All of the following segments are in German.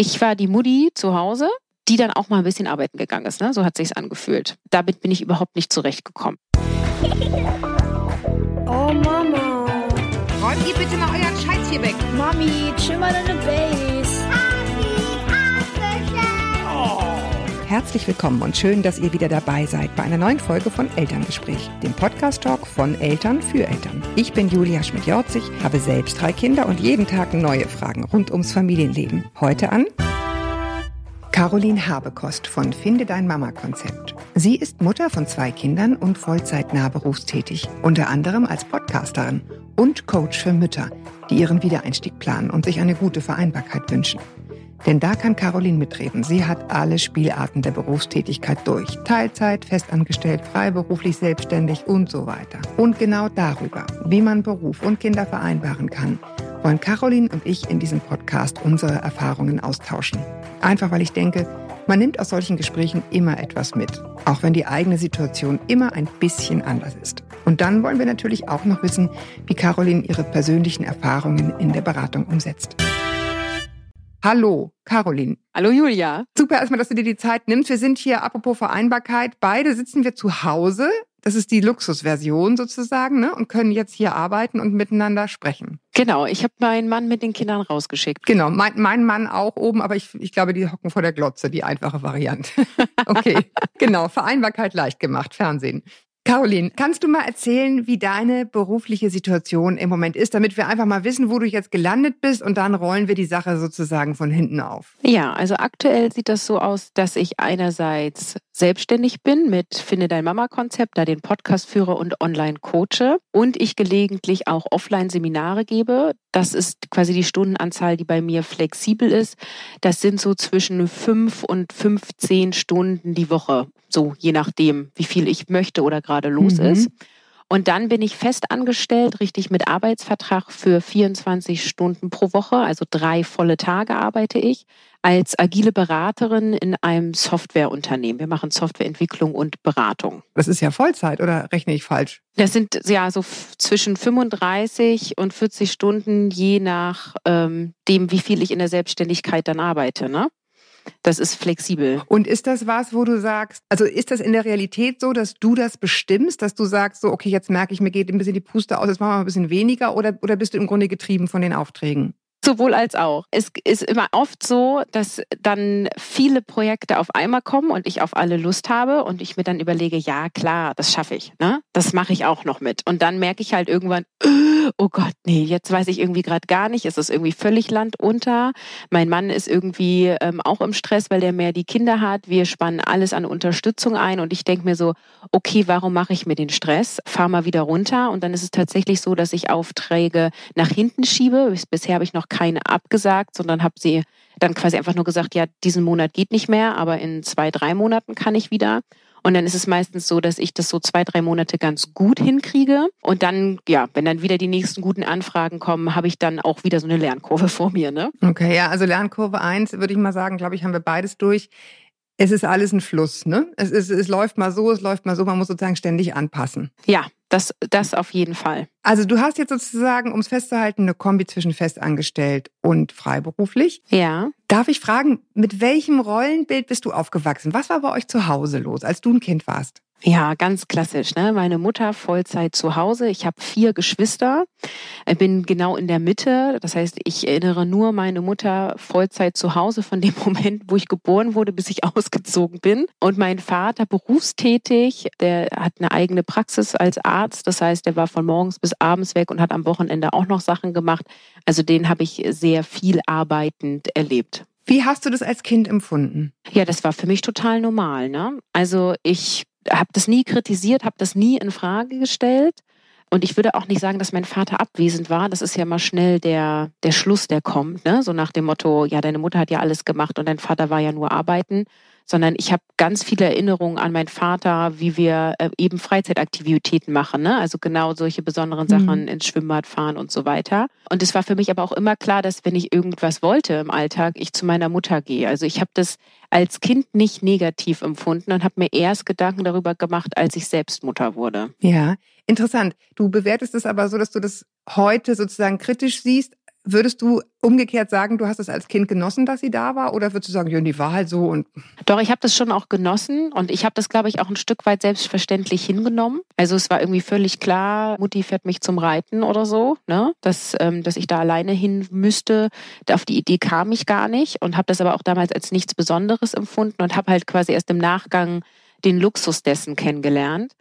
Ich war die Mutti zu Hause, die dann auch mal ein bisschen arbeiten gegangen ist. Ne? So hat sich's angefühlt. Damit bin ich überhaupt nicht zurechtgekommen. Oh Mama. Räumt ihr bitte mal euren Scheiß hier weg. Mami, chill mal deine Base. Herzlich willkommen und schön, dass ihr wieder dabei seid bei einer neuen Folge von Elterngespräch, dem Podcast-Talk von Eltern für Eltern. Ich bin Julia Schmidt-Jorzig, habe selbst drei Kinder und jeden Tag neue Fragen rund ums Familienleben. Heute an Caroline Habekost von Finde dein Mama-Konzept. Sie ist Mutter von zwei Kindern und vollzeitnah berufstätig, unter anderem als Podcasterin und Coach für Mütter, die ihren Wiedereinstieg planen und sich eine gute Vereinbarkeit wünschen. Denn da kann Caroline mitreden. Sie hat alle Spielarten der Berufstätigkeit durch. Teilzeit, festangestellt, freiberuflich, selbstständig und so weiter. Und genau darüber, wie man Beruf und Kinder vereinbaren kann, wollen Caroline und ich in diesem Podcast unsere Erfahrungen austauschen. Einfach weil ich denke, man nimmt aus solchen Gesprächen immer etwas mit, auch wenn die eigene Situation immer ein bisschen anders ist. Und dann wollen wir natürlich auch noch wissen, wie Caroline ihre persönlichen Erfahrungen in der Beratung umsetzt. Hallo, Caroline. Hallo Julia. Super erstmal, dass du dir die Zeit nimmst. Wir sind hier, apropos Vereinbarkeit, beide sitzen wir zu Hause. Das ist die Luxusversion sozusagen, ne? Und können jetzt hier arbeiten und miteinander sprechen. Genau, ich habe meinen Mann mit den Kindern rausgeschickt. Genau, mein, mein Mann auch oben, aber ich, ich glaube, die hocken vor der Glotze, die einfache Variante. okay, genau, Vereinbarkeit leicht gemacht, Fernsehen. Caroline, kannst du mal erzählen, wie deine berufliche Situation im Moment ist, damit wir einfach mal wissen, wo du jetzt gelandet bist und dann rollen wir die Sache sozusagen von hinten auf. Ja, also aktuell sieht das so aus, dass ich einerseits selbstständig bin mit Finde dein Mama Konzept, da den Podcast führe und online coache und ich gelegentlich auch offline Seminare gebe. Das ist quasi die Stundenanzahl, die bei mir flexibel ist. Das sind so zwischen fünf und 15 Stunden die Woche. So, je nachdem, wie viel ich möchte oder gerade los mhm. ist. Und dann bin ich fest angestellt, richtig mit Arbeitsvertrag für 24 Stunden pro Woche, also drei volle Tage arbeite ich als agile Beraterin in einem Softwareunternehmen. Wir machen Softwareentwicklung und Beratung. Das ist ja Vollzeit oder rechne ich falsch? Das sind ja so zwischen 35 und 40 Stunden, je nach ähm, dem, wie viel ich in der Selbstständigkeit dann arbeite. Ne? Das ist flexibel. Und ist das was, wo du sagst, also ist das in der Realität so, dass du das bestimmst, dass du sagst, so, okay, jetzt merke ich, mir geht ein bisschen die Puste aus, jetzt machen wir ein bisschen weniger oder, oder bist du im Grunde getrieben von den Aufträgen? Sowohl als auch. Es ist immer oft so, dass dann viele Projekte auf einmal kommen und ich auf alle Lust habe und ich mir dann überlege, ja klar, das schaffe ich. Ne? Das mache ich auch noch mit. Und dann merke ich halt irgendwann, oh Gott, nee, jetzt weiß ich irgendwie gerade gar nicht. Es ist irgendwie völlig landunter. Mein Mann ist irgendwie ähm, auch im Stress, weil der mehr die Kinder hat. Wir spannen alles an Unterstützung ein und ich denke mir so, okay, warum mache ich mir den Stress? Fahr mal wieder runter. Und dann ist es tatsächlich so, dass ich Aufträge nach hinten schiebe. Bisher habe ich noch keine abgesagt, sondern habe sie dann quasi einfach nur gesagt, ja, diesen Monat geht nicht mehr, aber in zwei, drei Monaten kann ich wieder. Und dann ist es meistens so, dass ich das so zwei, drei Monate ganz gut hinkriege. Und dann, ja, wenn dann wieder die nächsten guten Anfragen kommen, habe ich dann auch wieder so eine Lernkurve vor mir. Ne? Okay, ja, also Lernkurve eins würde ich mal sagen, glaube ich, haben wir beides durch. Es ist alles ein Fluss, ne? Es, ist, es läuft mal so, es läuft mal so, man muss sozusagen ständig anpassen. Ja, das, das auf jeden Fall. Also du hast jetzt sozusagen, um es festzuhalten, eine Kombi zwischen festangestellt und freiberuflich. Ja. Darf ich fragen, mit welchem Rollenbild bist du aufgewachsen? Was war bei euch zu Hause los, als du ein Kind warst? Ja, ganz klassisch. Ne? Meine Mutter Vollzeit zu Hause. Ich habe vier Geschwister. Ich bin genau in der Mitte. Das heißt, ich erinnere nur meine Mutter Vollzeit zu Hause von dem Moment, wo ich geboren wurde, bis ich ausgezogen bin. Und mein Vater berufstätig. Der hat eine eigene Praxis als Arzt. Das heißt, der war von morgens bis abends weg und hat am Wochenende auch noch Sachen gemacht. Also den habe ich sehr viel arbeitend erlebt. Wie hast du das als Kind empfunden? Ja, das war für mich total normal. Ne? Also ich habe das nie kritisiert, habe das nie in Frage gestellt. Und ich würde auch nicht sagen, dass mein Vater abwesend war. Das ist ja mal schnell der, der Schluss, der kommt. Ne? So nach dem Motto, ja, deine Mutter hat ja alles gemacht und dein Vater war ja nur arbeiten sondern ich habe ganz viele Erinnerungen an meinen Vater, wie wir äh, eben Freizeitaktivitäten machen, ne? also genau solche besonderen Sachen mhm. ins Schwimmbad fahren und so weiter. Und es war für mich aber auch immer klar, dass wenn ich irgendwas wollte im Alltag, ich zu meiner Mutter gehe. Also ich habe das als Kind nicht negativ empfunden und habe mir erst Gedanken darüber gemacht, als ich selbst Mutter wurde. Ja, interessant. Du bewertest es aber so, dass du das heute sozusagen kritisch siehst, würdest du umgekehrt sagen, du hast es als Kind genossen, dass sie da war? Oder würdest du sagen, ja, die war halt so und. Doch, ich habe das schon auch genossen und ich habe das, glaube ich, auch ein Stück weit selbstverständlich hingenommen. Also es war irgendwie völlig klar, Mutti fährt mich zum Reiten oder so, ne? dass, ähm, dass ich da alleine hin müsste. Auf die Idee kam ich gar nicht und habe das aber auch damals als nichts Besonderes empfunden und habe halt quasi erst im Nachgang den Luxus dessen kennengelernt.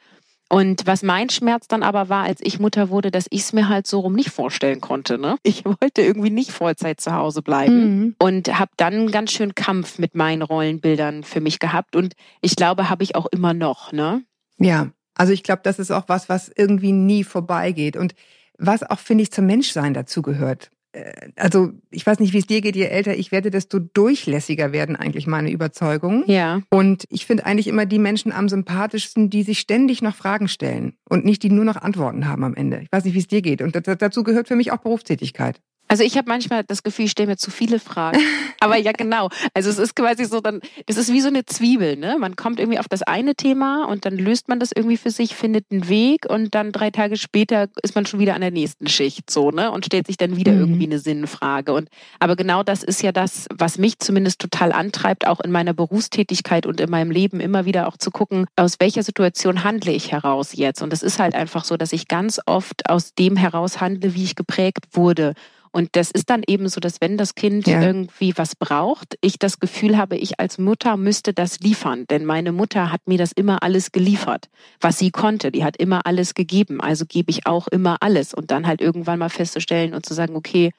Und was mein Schmerz dann aber war, als ich Mutter wurde, dass ich es mir halt so rum nicht vorstellen konnte. Ne? Ich wollte irgendwie nicht Vollzeit zu Hause bleiben mhm. und habe dann einen ganz schön Kampf mit meinen Rollenbildern für mich gehabt. Und ich glaube, habe ich auch immer noch. Ne? Ja, also ich glaube, das ist auch was, was irgendwie nie vorbeigeht. Und was auch, finde ich, zum Menschsein dazugehört. Äh, also ich weiß nicht, wie es dir geht, je älter ich werde, desto durchlässiger werden eigentlich meine Überzeugungen. Ja. Und ich finde eigentlich immer die Menschen am sympathischsten, die sich ständig noch Fragen stellen und nicht die nur noch Antworten haben am Ende. Ich weiß nicht, wie es dir geht. Und dazu gehört für mich auch Berufstätigkeit. Also ich habe manchmal das Gefühl, ich stelle mir zu viele Fragen. Aber ja, genau. Also es ist quasi so, dann, das ist wie so eine Zwiebel, ne? Man kommt irgendwie auf das eine Thema und dann löst man das irgendwie für sich, findet einen Weg und dann drei Tage später ist man schon wieder an der nächsten Schicht, so, ne? Und stellt sich dann wieder mhm. irgendwie eine Sinnfrage. Und aber genau das ist ja das, was mich zumindest total antreibt, auch in meiner Berufstätigkeit und in meinem Leben immer wieder auch zu gucken, aus welcher Situation handle ich heraus jetzt. Und es ist halt einfach so, dass ich ganz oft aus dem heraus handle, wie ich geprägt wurde. Und das ist dann eben so, dass wenn das Kind ja. irgendwie was braucht, ich das Gefühl habe, ich als Mutter müsste das liefern. Denn meine Mutter hat mir das immer alles geliefert, was sie konnte. Die hat immer alles gegeben. Also gebe ich auch immer alles. Und dann halt irgendwann mal festzustellen und zu sagen, okay,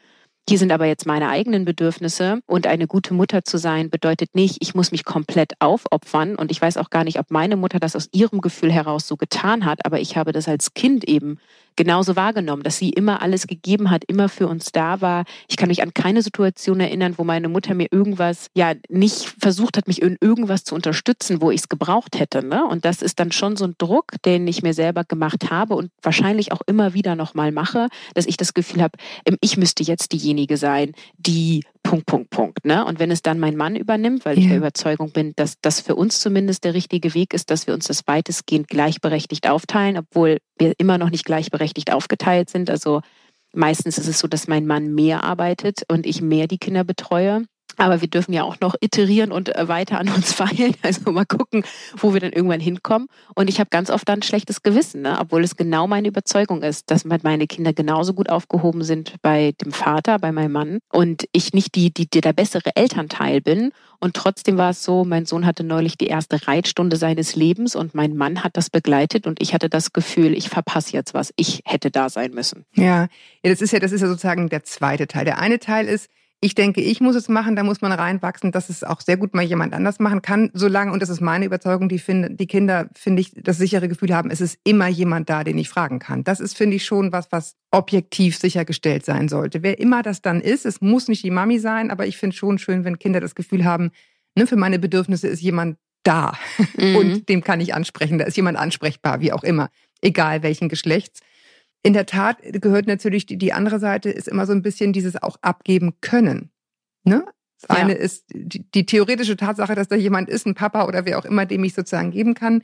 hier sind aber jetzt meine eigenen Bedürfnisse und eine gute Mutter zu sein bedeutet nicht, ich muss mich komplett aufopfern und ich weiß auch gar nicht, ob meine Mutter das aus ihrem Gefühl heraus so getan hat, aber ich habe das als Kind eben genauso wahrgenommen, dass sie immer alles gegeben hat, immer für uns da war. Ich kann mich an keine Situation erinnern, wo meine Mutter mir irgendwas, ja, nicht versucht hat, mich in irgendwas zu unterstützen, wo ich es gebraucht hätte. Ne? Und das ist dann schon so ein Druck, den ich mir selber gemacht habe und wahrscheinlich auch immer wieder nochmal mache, dass ich das Gefühl habe, ähm, ich müsste jetzt diejenige sein, die Punkt, Punkt, Punkt. Ne? Und wenn es dann mein Mann übernimmt, weil ja. ich der Überzeugung bin, dass das für uns zumindest der richtige Weg ist, dass wir uns das weitestgehend gleichberechtigt aufteilen, obwohl wir immer noch nicht gleichberechtigt aufgeteilt sind. Also meistens ist es so, dass mein Mann mehr arbeitet und ich mehr die Kinder betreue. Aber wir dürfen ja auch noch iterieren und äh, weiter an uns feilen. Also mal gucken, wo wir dann irgendwann hinkommen. Und ich habe ganz oft dann schlechtes Gewissen, ne? obwohl es genau meine Überzeugung ist, dass meine Kinder genauso gut aufgehoben sind bei dem Vater, bei meinem Mann und ich nicht die, die, die der bessere Elternteil bin. Und trotzdem war es so, mein Sohn hatte neulich die erste Reitstunde seines Lebens und mein Mann hat das begleitet und ich hatte das Gefühl, ich verpasse jetzt was. Ich hätte da sein müssen. Ja, ja das ist ja, das ist ja sozusagen der zweite Teil. Der eine Teil ist, ich denke, ich muss es machen, da muss man reinwachsen, dass es auch sehr gut mal jemand anders machen kann, solange, und das ist meine Überzeugung, die, find, die Kinder, finde ich, das sichere Gefühl haben, es ist immer jemand da, den ich fragen kann. Das ist, finde ich, schon was, was objektiv sichergestellt sein sollte. Wer immer das dann ist, es muss nicht die Mami sein, aber ich finde schon schön, wenn Kinder das Gefühl haben, ne, für meine Bedürfnisse ist jemand da mhm. und dem kann ich ansprechen, da ist jemand ansprechbar, wie auch immer, egal welchen Geschlechts. In der Tat gehört natürlich die, die andere Seite ist immer so ein bisschen dieses auch abgeben können. Ne? Das eine ja. ist die, die theoretische Tatsache, dass da jemand ist, ein Papa oder wer auch immer, dem ich sozusagen geben kann.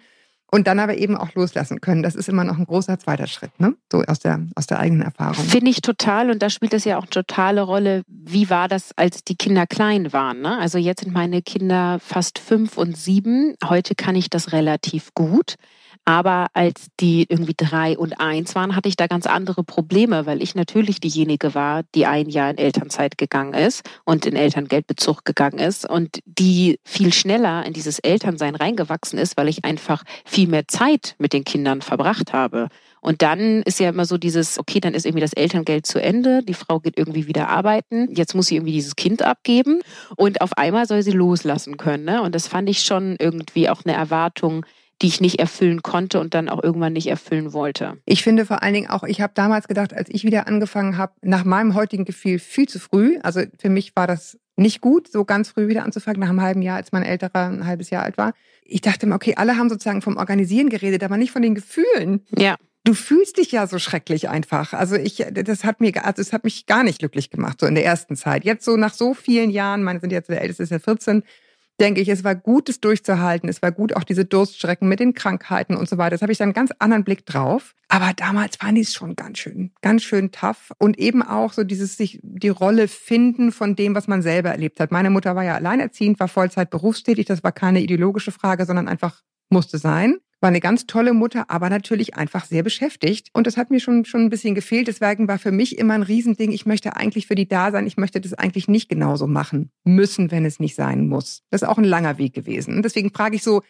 Und dann aber eben auch loslassen können. Das ist immer noch ein großer zweiter Schritt, ne? So aus der, aus der eigenen Erfahrung. Finde ich total. Und da spielt es ja auch eine totale Rolle. Wie war das, als die Kinder klein waren? Ne? Also jetzt sind meine Kinder fast fünf und sieben. Heute kann ich das relativ gut. Aber als die irgendwie drei und eins waren, hatte ich da ganz andere Probleme, weil ich natürlich diejenige war, die ein Jahr in Elternzeit gegangen ist und in Elterngeldbezug gegangen ist und die viel schneller in dieses Elternsein reingewachsen ist, weil ich einfach viel mehr Zeit mit den Kindern verbracht habe. Und dann ist ja immer so dieses, okay, dann ist irgendwie das Elterngeld zu Ende, die Frau geht irgendwie wieder arbeiten, jetzt muss sie irgendwie dieses Kind abgeben und auf einmal soll sie loslassen können. Ne? Und das fand ich schon irgendwie auch eine Erwartung, die ich nicht erfüllen konnte und dann auch irgendwann nicht erfüllen wollte. Ich finde vor allen Dingen auch, ich habe damals gedacht, als ich wieder angefangen habe, nach meinem heutigen Gefühl viel zu früh. Also für mich war das nicht gut, so ganz früh wieder anzufangen, nach einem halben Jahr, als mein älterer ein halbes Jahr alt war. Ich dachte mir, okay, alle haben sozusagen vom Organisieren geredet, aber nicht von den Gefühlen. Ja. Du fühlst dich ja so schrecklich einfach. Also ich, das hat mir, also es hat mich gar nicht glücklich gemacht, so in der ersten Zeit. Jetzt so nach so vielen Jahren, meine sind jetzt der älteste ist ja 14, denke ich, es war gut, es durchzuhalten. Es war gut, auch diese Durststrecken mit den Krankheiten und so weiter. Das habe ich dann einen ganz anderen Blick drauf. Aber damals waren die es schon ganz schön, ganz schön tough. Und eben auch so dieses sich die Rolle finden von dem, was man selber erlebt hat. Meine Mutter war ja alleinerziehend, war Vollzeit berufstätig. Das war keine ideologische Frage, sondern einfach musste sein. War eine ganz tolle Mutter, aber natürlich einfach sehr beschäftigt. Und das hat mir schon, schon ein bisschen gefehlt. Deswegen war für mich immer ein Riesending. Ich möchte eigentlich für die da sein. Ich möchte das eigentlich nicht genauso machen müssen, wenn es nicht sein muss. Das ist auch ein langer Weg gewesen. Und deswegen frage ich so,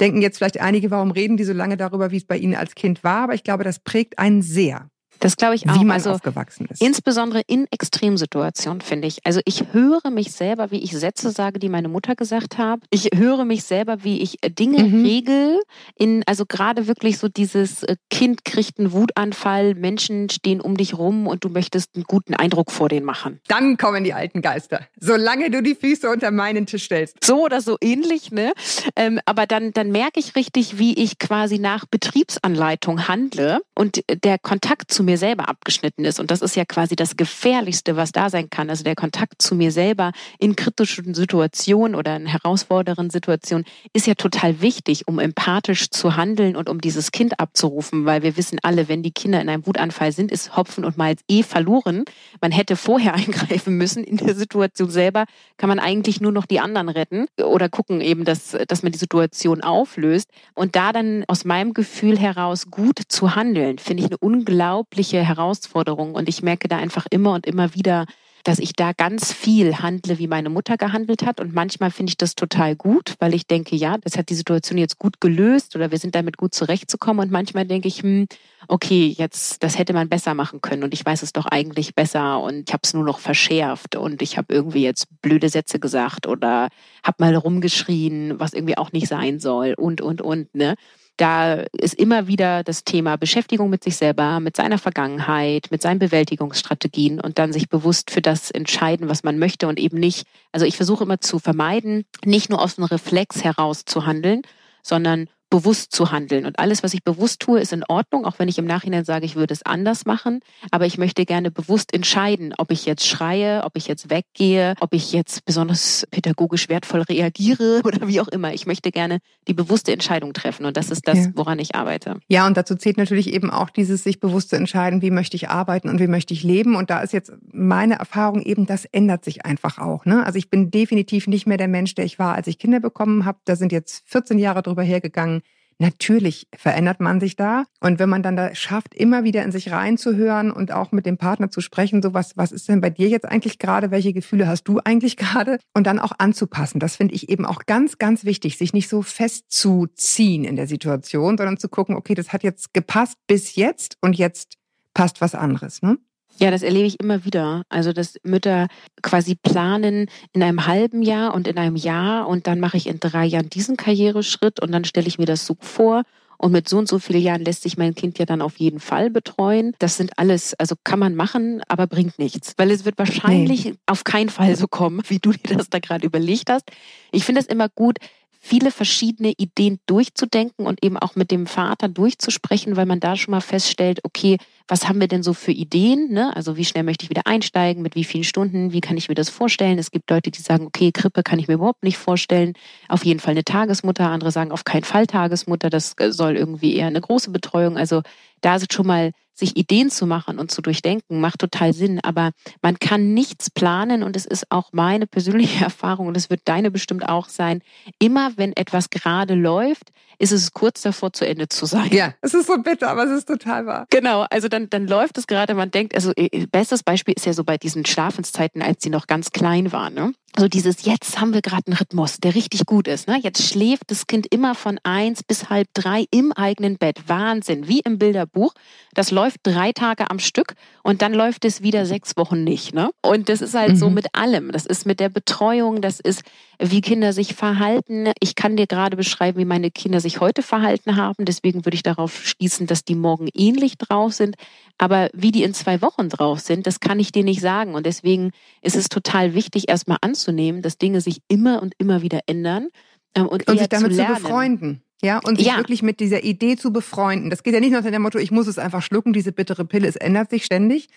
denken jetzt vielleicht einige, warum reden die so lange darüber, wie es bei ihnen als Kind war? Aber ich glaube, das prägt einen sehr. Das glaube ich auch. Wie man also, aufgewachsen ist. Insbesondere in Extremsituationen, finde ich. Also ich höre mich selber, wie ich Sätze sage, die meine Mutter gesagt hat. Ich höre mich selber, wie ich Dinge mhm. regel. In, also gerade wirklich so dieses äh, Kind kriegt einen Wutanfall, Menschen stehen um dich rum und du möchtest einen guten Eindruck vor denen machen. Dann kommen die alten Geister. Solange du die Füße unter meinen Tisch stellst. So oder so ähnlich, ne? Ähm, aber dann, dann merke ich richtig, wie ich quasi nach Betriebsanleitung handle und der Kontakt zu mir selber abgeschnitten ist. Und das ist ja quasi das Gefährlichste, was da sein kann. Also der Kontakt zu mir selber in kritischen Situationen oder in herausfordernden Situationen ist ja total wichtig, um empathisch zu handeln und um dieses Kind abzurufen, weil wir wissen alle, wenn die Kinder in einem Wutanfall sind, ist Hopfen und Malz eh verloren. Man hätte vorher eingreifen müssen. In der Situation selber kann man eigentlich nur noch die anderen retten oder gucken eben, dass, dass man die Situation auflöst. Und da dann aus meinem Gefühl heraus gut zu handeln, finde ich eine unglaublich unglaubliche Herausforderung. Und ich merke da einfach immer und immer wieder, dass ich da ganz viel handle, wie meine Mutter gehandelt hat. Und manchmal finde ich das total gut, weil ich denke, ja, das hat die Situation jetzt gut gelöst oder wir sind damit gut zurechtzukommen. Und manchmal denke ich, hm, okay, jetzt, das hätte man besser machen können und ich weiß es doch eigentlich besser und ich habe es nur noch verschärft und ich habe irgendwie jetzt blöde Sätze gesagt oder habe mal rumgeschrien, was irgendwie auch nicht sein soll und, und, und, ne? Da ist immer wieder das Thema Beschäftigung mit sich selber, mit seiner Vergangenheit, mit seinen Bewältigungsstrategien und dann sich bewusst für das entscheiden, was man möchte und eben nicht. Also ich versuche immer zu vermeiden, nicht nur aus einem Reflex heraus zu handeln, sondern bewusst zu handeln. Und alles, was ich bewusst tue, ist in Ordnung, auch wenn ich im Nachhinein sage, ich würde es anders machen. Aber ich möchte gerne bewusst entscheiden, ob ich jetzt schreie, ob ich jetzt weggehe, ob ich jetzt besonders pädagogisch wertvoll reagiere oder wie auch immer. Ich möchte gerne die bewusste Entscheidung treffen. Und das ist das, woran ich arbeite. Ja, und dazu zählt natürlich eben auch dieses sich bewusst zu entscheiden, wie möchte ich arbeiten und wie möchte ich leben. Und da ist jetzt meine Erfahrung eben, das ändert sich einfach auch. Ne? Also ich bin definitiv nicht mehr der Mensch, der ich war, als ich Kinder bekommen habe. Da sind jetzt 14 Jahre drüber hergegangen. Natürlich verändert man sich da. Und wenn man dann da schafft, immer wieder in sich reinzuhören und auch mit dem Partner zu sprechen, so was, was ist denn bei dir jetzt eigentlich gerade? Welche Gefühle hast du eigentlich gerade? Und dann auch anzupassen. Das finde ich eben auch ganz, ganz wichtig, sich nicht so festzuziehen in der Situation, sondern zu gucken, okay, das hat jetzt gepasst bis jetzt und jetzt passt was anderes. Ne? Ja, das erlebe ich immer wieder. Also, dass Mütter quasi planen in einem halben Jahr und in einem Jahr und dann mache ich in drei Jahren diesen Karriereschritt und dann stelle ich mir das so vor. Und mit so und so vielen Jahren lässt sich mein Kind ja dann auf jeden Fall betreuen. Das sind alles, also kann man machen, aber bringt nichts. Weil es wird wahrscheinlich nee. auf keinen Fall so kommen, wie du dir das da gerade überlegt hast. Ich finde es immer gut, viele verschiedene Ideen durchzudenken und eben auch mit dem Vater durchzusprechen, weil man da schon mal feststellt, okay, was haben wir denn so für Ideen? Ne? Also wie schnell möchte ich wieder einsteigen, mit wie vielen Stunden, wie kann ich mir das vorstellen? Es gibt Leute, die sagen, okay, Krippe kann ich mir überhaupt nicht vorstellen. Auf jeden Fall eine Tagesmutter. Andere sagen, auf keinen Fall Tagesmutter. Das soll irgendwie eher eine große Betreuung. Also da ist schon mal sich Ideen zu machen und zu durchdenken, macht total Sinn. Aber man kann nichts planen und es ist auch meine persönliche Erfahrung und es wird deine bestimmt auch sein. Immer wenn etwas gerade läuft, ist es kurz davor zu Ende zu sein. Ja, es ist so bitter, aber es ist total wahr. Genau, also dann, dann läuft es gerade, man denkt, also äh, bestes Beispiel ist ja so bei diesen Schlafenszeiten, als sie noch ganz klein waren. Ne? So dieses jetzt haben wir gerade einen Rhythmus, der richtig gut ist. Ne? Jetzt schläft das Kind immer von eins bis halb drei im eigenen Bett. Wahnsinn, wie im Bilderbuch. Das läuft drei Tage am Stück und dann läuft es wieder sechs Wochen nicht. Ne? Und das ist halt mhm. so mit allem. Das ist mit der Betreuung, das ist, wie Kinder sich verhalten. Ich kann dir gerade beschreiben, wie meine Kinder sich heute verhalten haben. Deswegen würde ich darauf schließen, dass die morgen ähnlich drauf sind. Aber wie die in zwei Wochen drauf sind, das kann ich dir nicht sagen. Und deswegen ist es total wichtig, erstmal anzunehmen, dass Dinge sich immer und immer wieder ändern. Ähm, und, und sich damit zu, zu befreunden. Ja, und sich ja. wirklich mit dieser Idee zu befreunden. Das geht ja nicht nur unter dem Motto, ich muss es einfach schlucken, diese bittere Pille, es ändert sich ständig,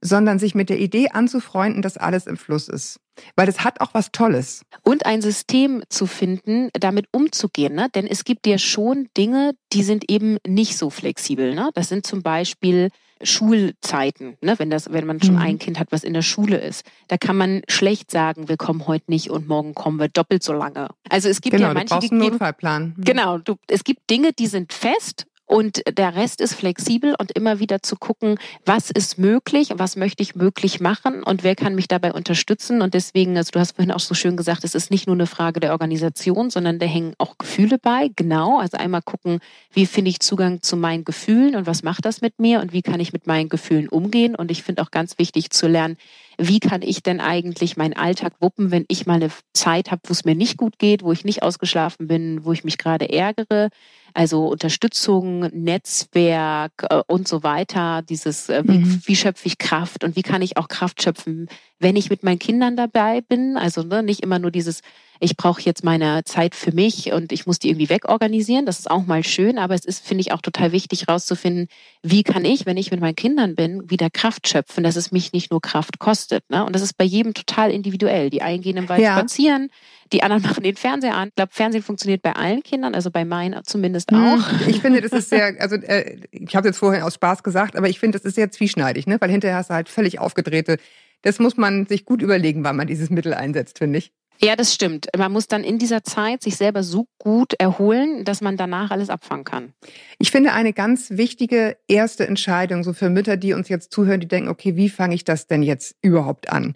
sondern sich mit der Idee anzufreunden, dass alles im Fluss ist. Weil das hat auch was Tolles. Und ein System zu finden, damit umzugehen. Ne? Denn es gibt ja schon Dinge, die sind eben nicht so flexibel. Ne? Das sind zum Beispiel Schulzeiten, ne? wenn, das, wenn man schon Mhm. ein Kind hat, was in der Schule ist. Da kann man schlecht sagen, wir kommen heute nicht und morgen kommen wir doppelt so lange. Also es gibt genau, ja du manche, brauchst die einen Notfallplan. Mhm. Genau, du, es gibt Dinge, die sind fest und der Rest ist flexibel und immer wieder zu gucken, was ist möglich, was möchte ich möglich machen und wer kann mich dabei unterstützen. Und deswegen, also du hast vorhin auch so schön gesagt, es ist nicht nur eine Frage der Organisation, sondern da hängen auch Gefühle bei. Genau, also einmal gucken, wie finde ich Zugang zu meinen Gefühlen und was macht das mit mir und wie kann ich mit meinen Gefühlen umgehen. Und ich finde auch ganz wichtig zu lernen, wie kann ich denn eigentlich meinen Alltag wuppen, wenn ich mal eine Zeit habe, wo es mir nicht gut geht, wo ich nicht ausgeschlafen bin, wo ich mich gerade ärgere. Also Unterstützung, Netzwerk äh, und so weiter. Dieses, äh, wie, Mhm. wie schöpfe ich Kraft und wie kann ich auch Kraft schöpfen, wenn ich mit meinen Kindern dabei bin. Also ne, nicht immer nur dieses, ich brauche jetzt meine Zeit für mich und ich muss die irgendwie wegorganisieren. Das ist auch mal schön, aber es ist, finde ich, auch total wichtig rauszufinden, wie kann ich, wenn ich mit meinen Kindern bin, wieder Kraft schöpfen, dass es mich nicht nur Kraft kostet. Ne? Und das ist bei jedem total individuell. Die einen gehen im Wald Ja. spazieren, die anderen machen den Fernseher an. Ich glaube, Fernsehen funktioniert bei allen Kindern, also bei meinen zumindest Mhm. auch. Ich finde, das ist sehr, also äh, ich habe jetzt vorhin aus Spaß gesagt, aber ich finde, das ist sehr zwieschneidig, ne? weil hinterher hast du halt völlig aufgedrehte. Das muss man sich gut überlegen, wann man dieses Mittel einsetzt, finde ich. Ja, das stimmt. Man muss dann in dieser Zeit sich selber so gut erholen, dass man danach alles abfangen kann. Ich finde eine ganz wichtige erste Entscheidung, so für Mütter, die uns jetzt zuhören, die denken, okay, wie fange ich das denn jetzt überhaupt an,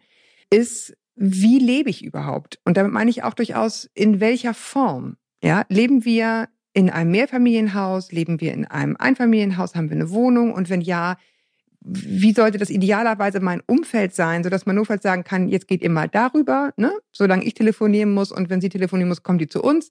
ist, wie lebe ich überhaupt? Und damit meine ich auch durchaus, in welcher Form? Ja, leben wir in einem Mehrfamilienhaus? Leben wir in einem Einfamilienhaus? Haben wir eine Wohnung? Und wenn ja, wie sollte das idealerweise mein Umfeld sein, sodass man notfalls sagen kann, jetzt geht ihr mal darüber, ne? solange ich telefonieren muss und wenn sie telefonieren muss, kommt die zu uns.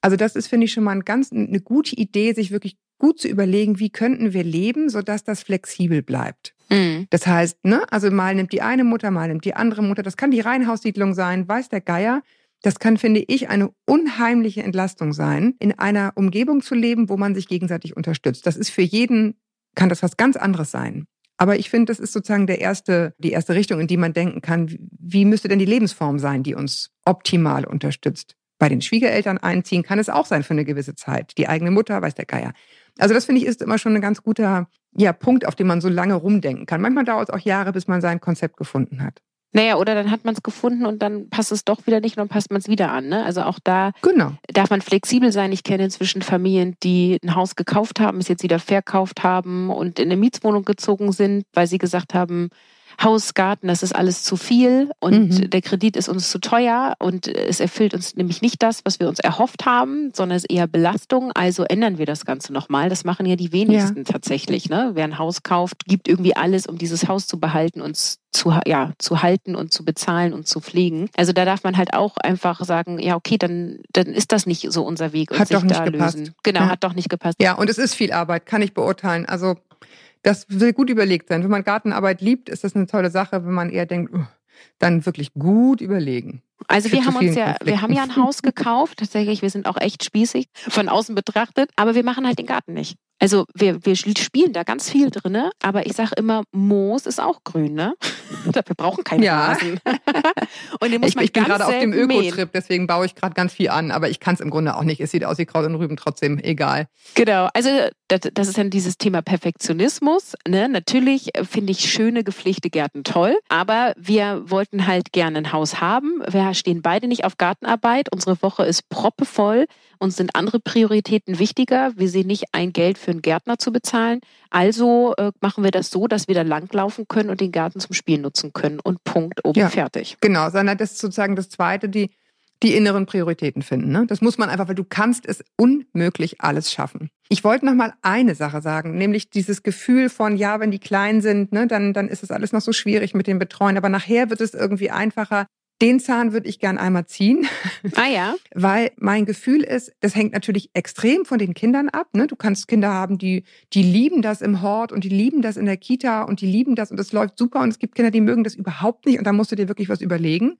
Also das ist, finde ich, schon mal ein ganz, eine gute Idee, sich wirklich gut zu überlegen, wie könnten wir leben, sodass das flexibel bleibt. Mhm. Das heißt, ne, also mal nimmt die eine Mutter, mal nimmt die andere Mutter. Das kann die Reihenhaussiedlung sein, weiß der Geier. Das kann, finde ich, eine unheimliche Entlastung sein, in einer Umgebung zu leben, wo man sich gegenseitig unterstützt. Das ist für jeden, kann das was ganz anderes sein. Aber ich finde, das ist sozusagen der erste, die erste Richtung, in die man denken kann, wie müsste denn die Lebensform sein, die uns optimal unterstützt. Bei den Schwiegereltern einziehen kann es auch sein für eine gewisse Zeit. Die eigene Mutter, weiß der Geier. Also das finde ich ist immer schon ein ganz guter ja, Punkt, auf den man so lange rumdenken kann. Manchmal dauert es auch Jahre, bis man sein Konzept gefunden hat. Naja, oder dann hat man es gefunden und dann passt es doch wieder nicht und dann passt man es wieder an. Ne? Also auch da Genau. darf man flexibel sein. Ich kenne inzwischen Familien, die ein Haus gekauft haben, es jetzt wieder verkauft haben und in eine Mietswohnung gezogen sind, weil sie gesagt haben, Haus, Garten, das ist alles zu viel und Mhm. der Kredit ist uns zu teuer und es erfüllt uns nämlich nicht das, was wir uns erhofft haben, sondern es ist eher Belastung. Also ändern wir das Ganze nochmal. Das machen ja die wenigsten tatsächlich. Ne? Wer ein Haus kauft, gibt irgendwie alles, um dieses Haus zu behalten und zu, ja, zu halten und zu bezahlen und zu pflegen. Also da darf man halt auch einfach sagen, ja, okay, dann, dann ist das nicht so unser Weg und Hat sich doch nicht da gepasst. lösen. Genau, Ja. hat doch nicht gepasst. Ja, und es ist viel Arbeit, kann ich beurteilen. Also das will gut überlegt sein. Wenn man Gartenarbeit liebt, ist das eine tolle Sache. Wenn man eher denkt, uh, dann wirklich gut überlegen. Also wir haben uns ja, wir haben ja ein Haus gekauft, tatsächlich, wir sind auch echt spießig von außen betrachtet, aber wir machen halt den Garten nicht. Also wir, wir spielen da ganz viel drinne, aber ich sage immer, Moos ist auch grün, ne? Wir brauchen keinen Ja. Rasen. Und den muss Ich, man ich bin gerade auf dem. Ökotrip, deswegen baue ich gerade ganz viel an, aber ich kann es im Grunde auch nicht. Es sieht aus wie Kraut und Rüben, trotzdem egal. Genau, also das, das ist dann dieses Thema Perfektionismus. Ne? Natürlich äh, finde ich schöne gepflegte Gärten toll, aber wir wollten halt gerne ein Haus haben. Wir stehen beide nicht auf Gartenarbeit. Unsere Woche ist proppevoll. Uns sind andere Prioritäten wichtiger. Wir sehen nicht ein Geld für einen Gärtner zu bezahlen. Also äh, machen wir das so, dass wir da langlaufen können und den Garten zum Spielen nutzen können. Und Punkt, oben Ja. fertig. Genau, sondern das ist sozusagen das Zweite, die, die inneren Prioritäten finden. Ne? Das muss man einfach, weil du kannst es unmöglich alles schaffen. Ich wollte noch mal eine Sache sagen, nämlich dieses Gefühl von, ja, wenn die klein sind, ne, dann, dann ist es alles noch so schwierig mit dem Betreuen, aber nachher wird es irgendwie einfacher. Den Zahn würde ich gern einmal ziehen, Ah ja, weil mein Gefühl ist, das hängt natürlich extrem von den Kindern ab. Ne? Du kannst Kinder haben, die, die lieben das im Hort und die lieben das in der Kita und die lieben das und es läuft super und es gibt Kinder, die mögen das überhaupt nicht und da musst du dir wirklich was überlegen.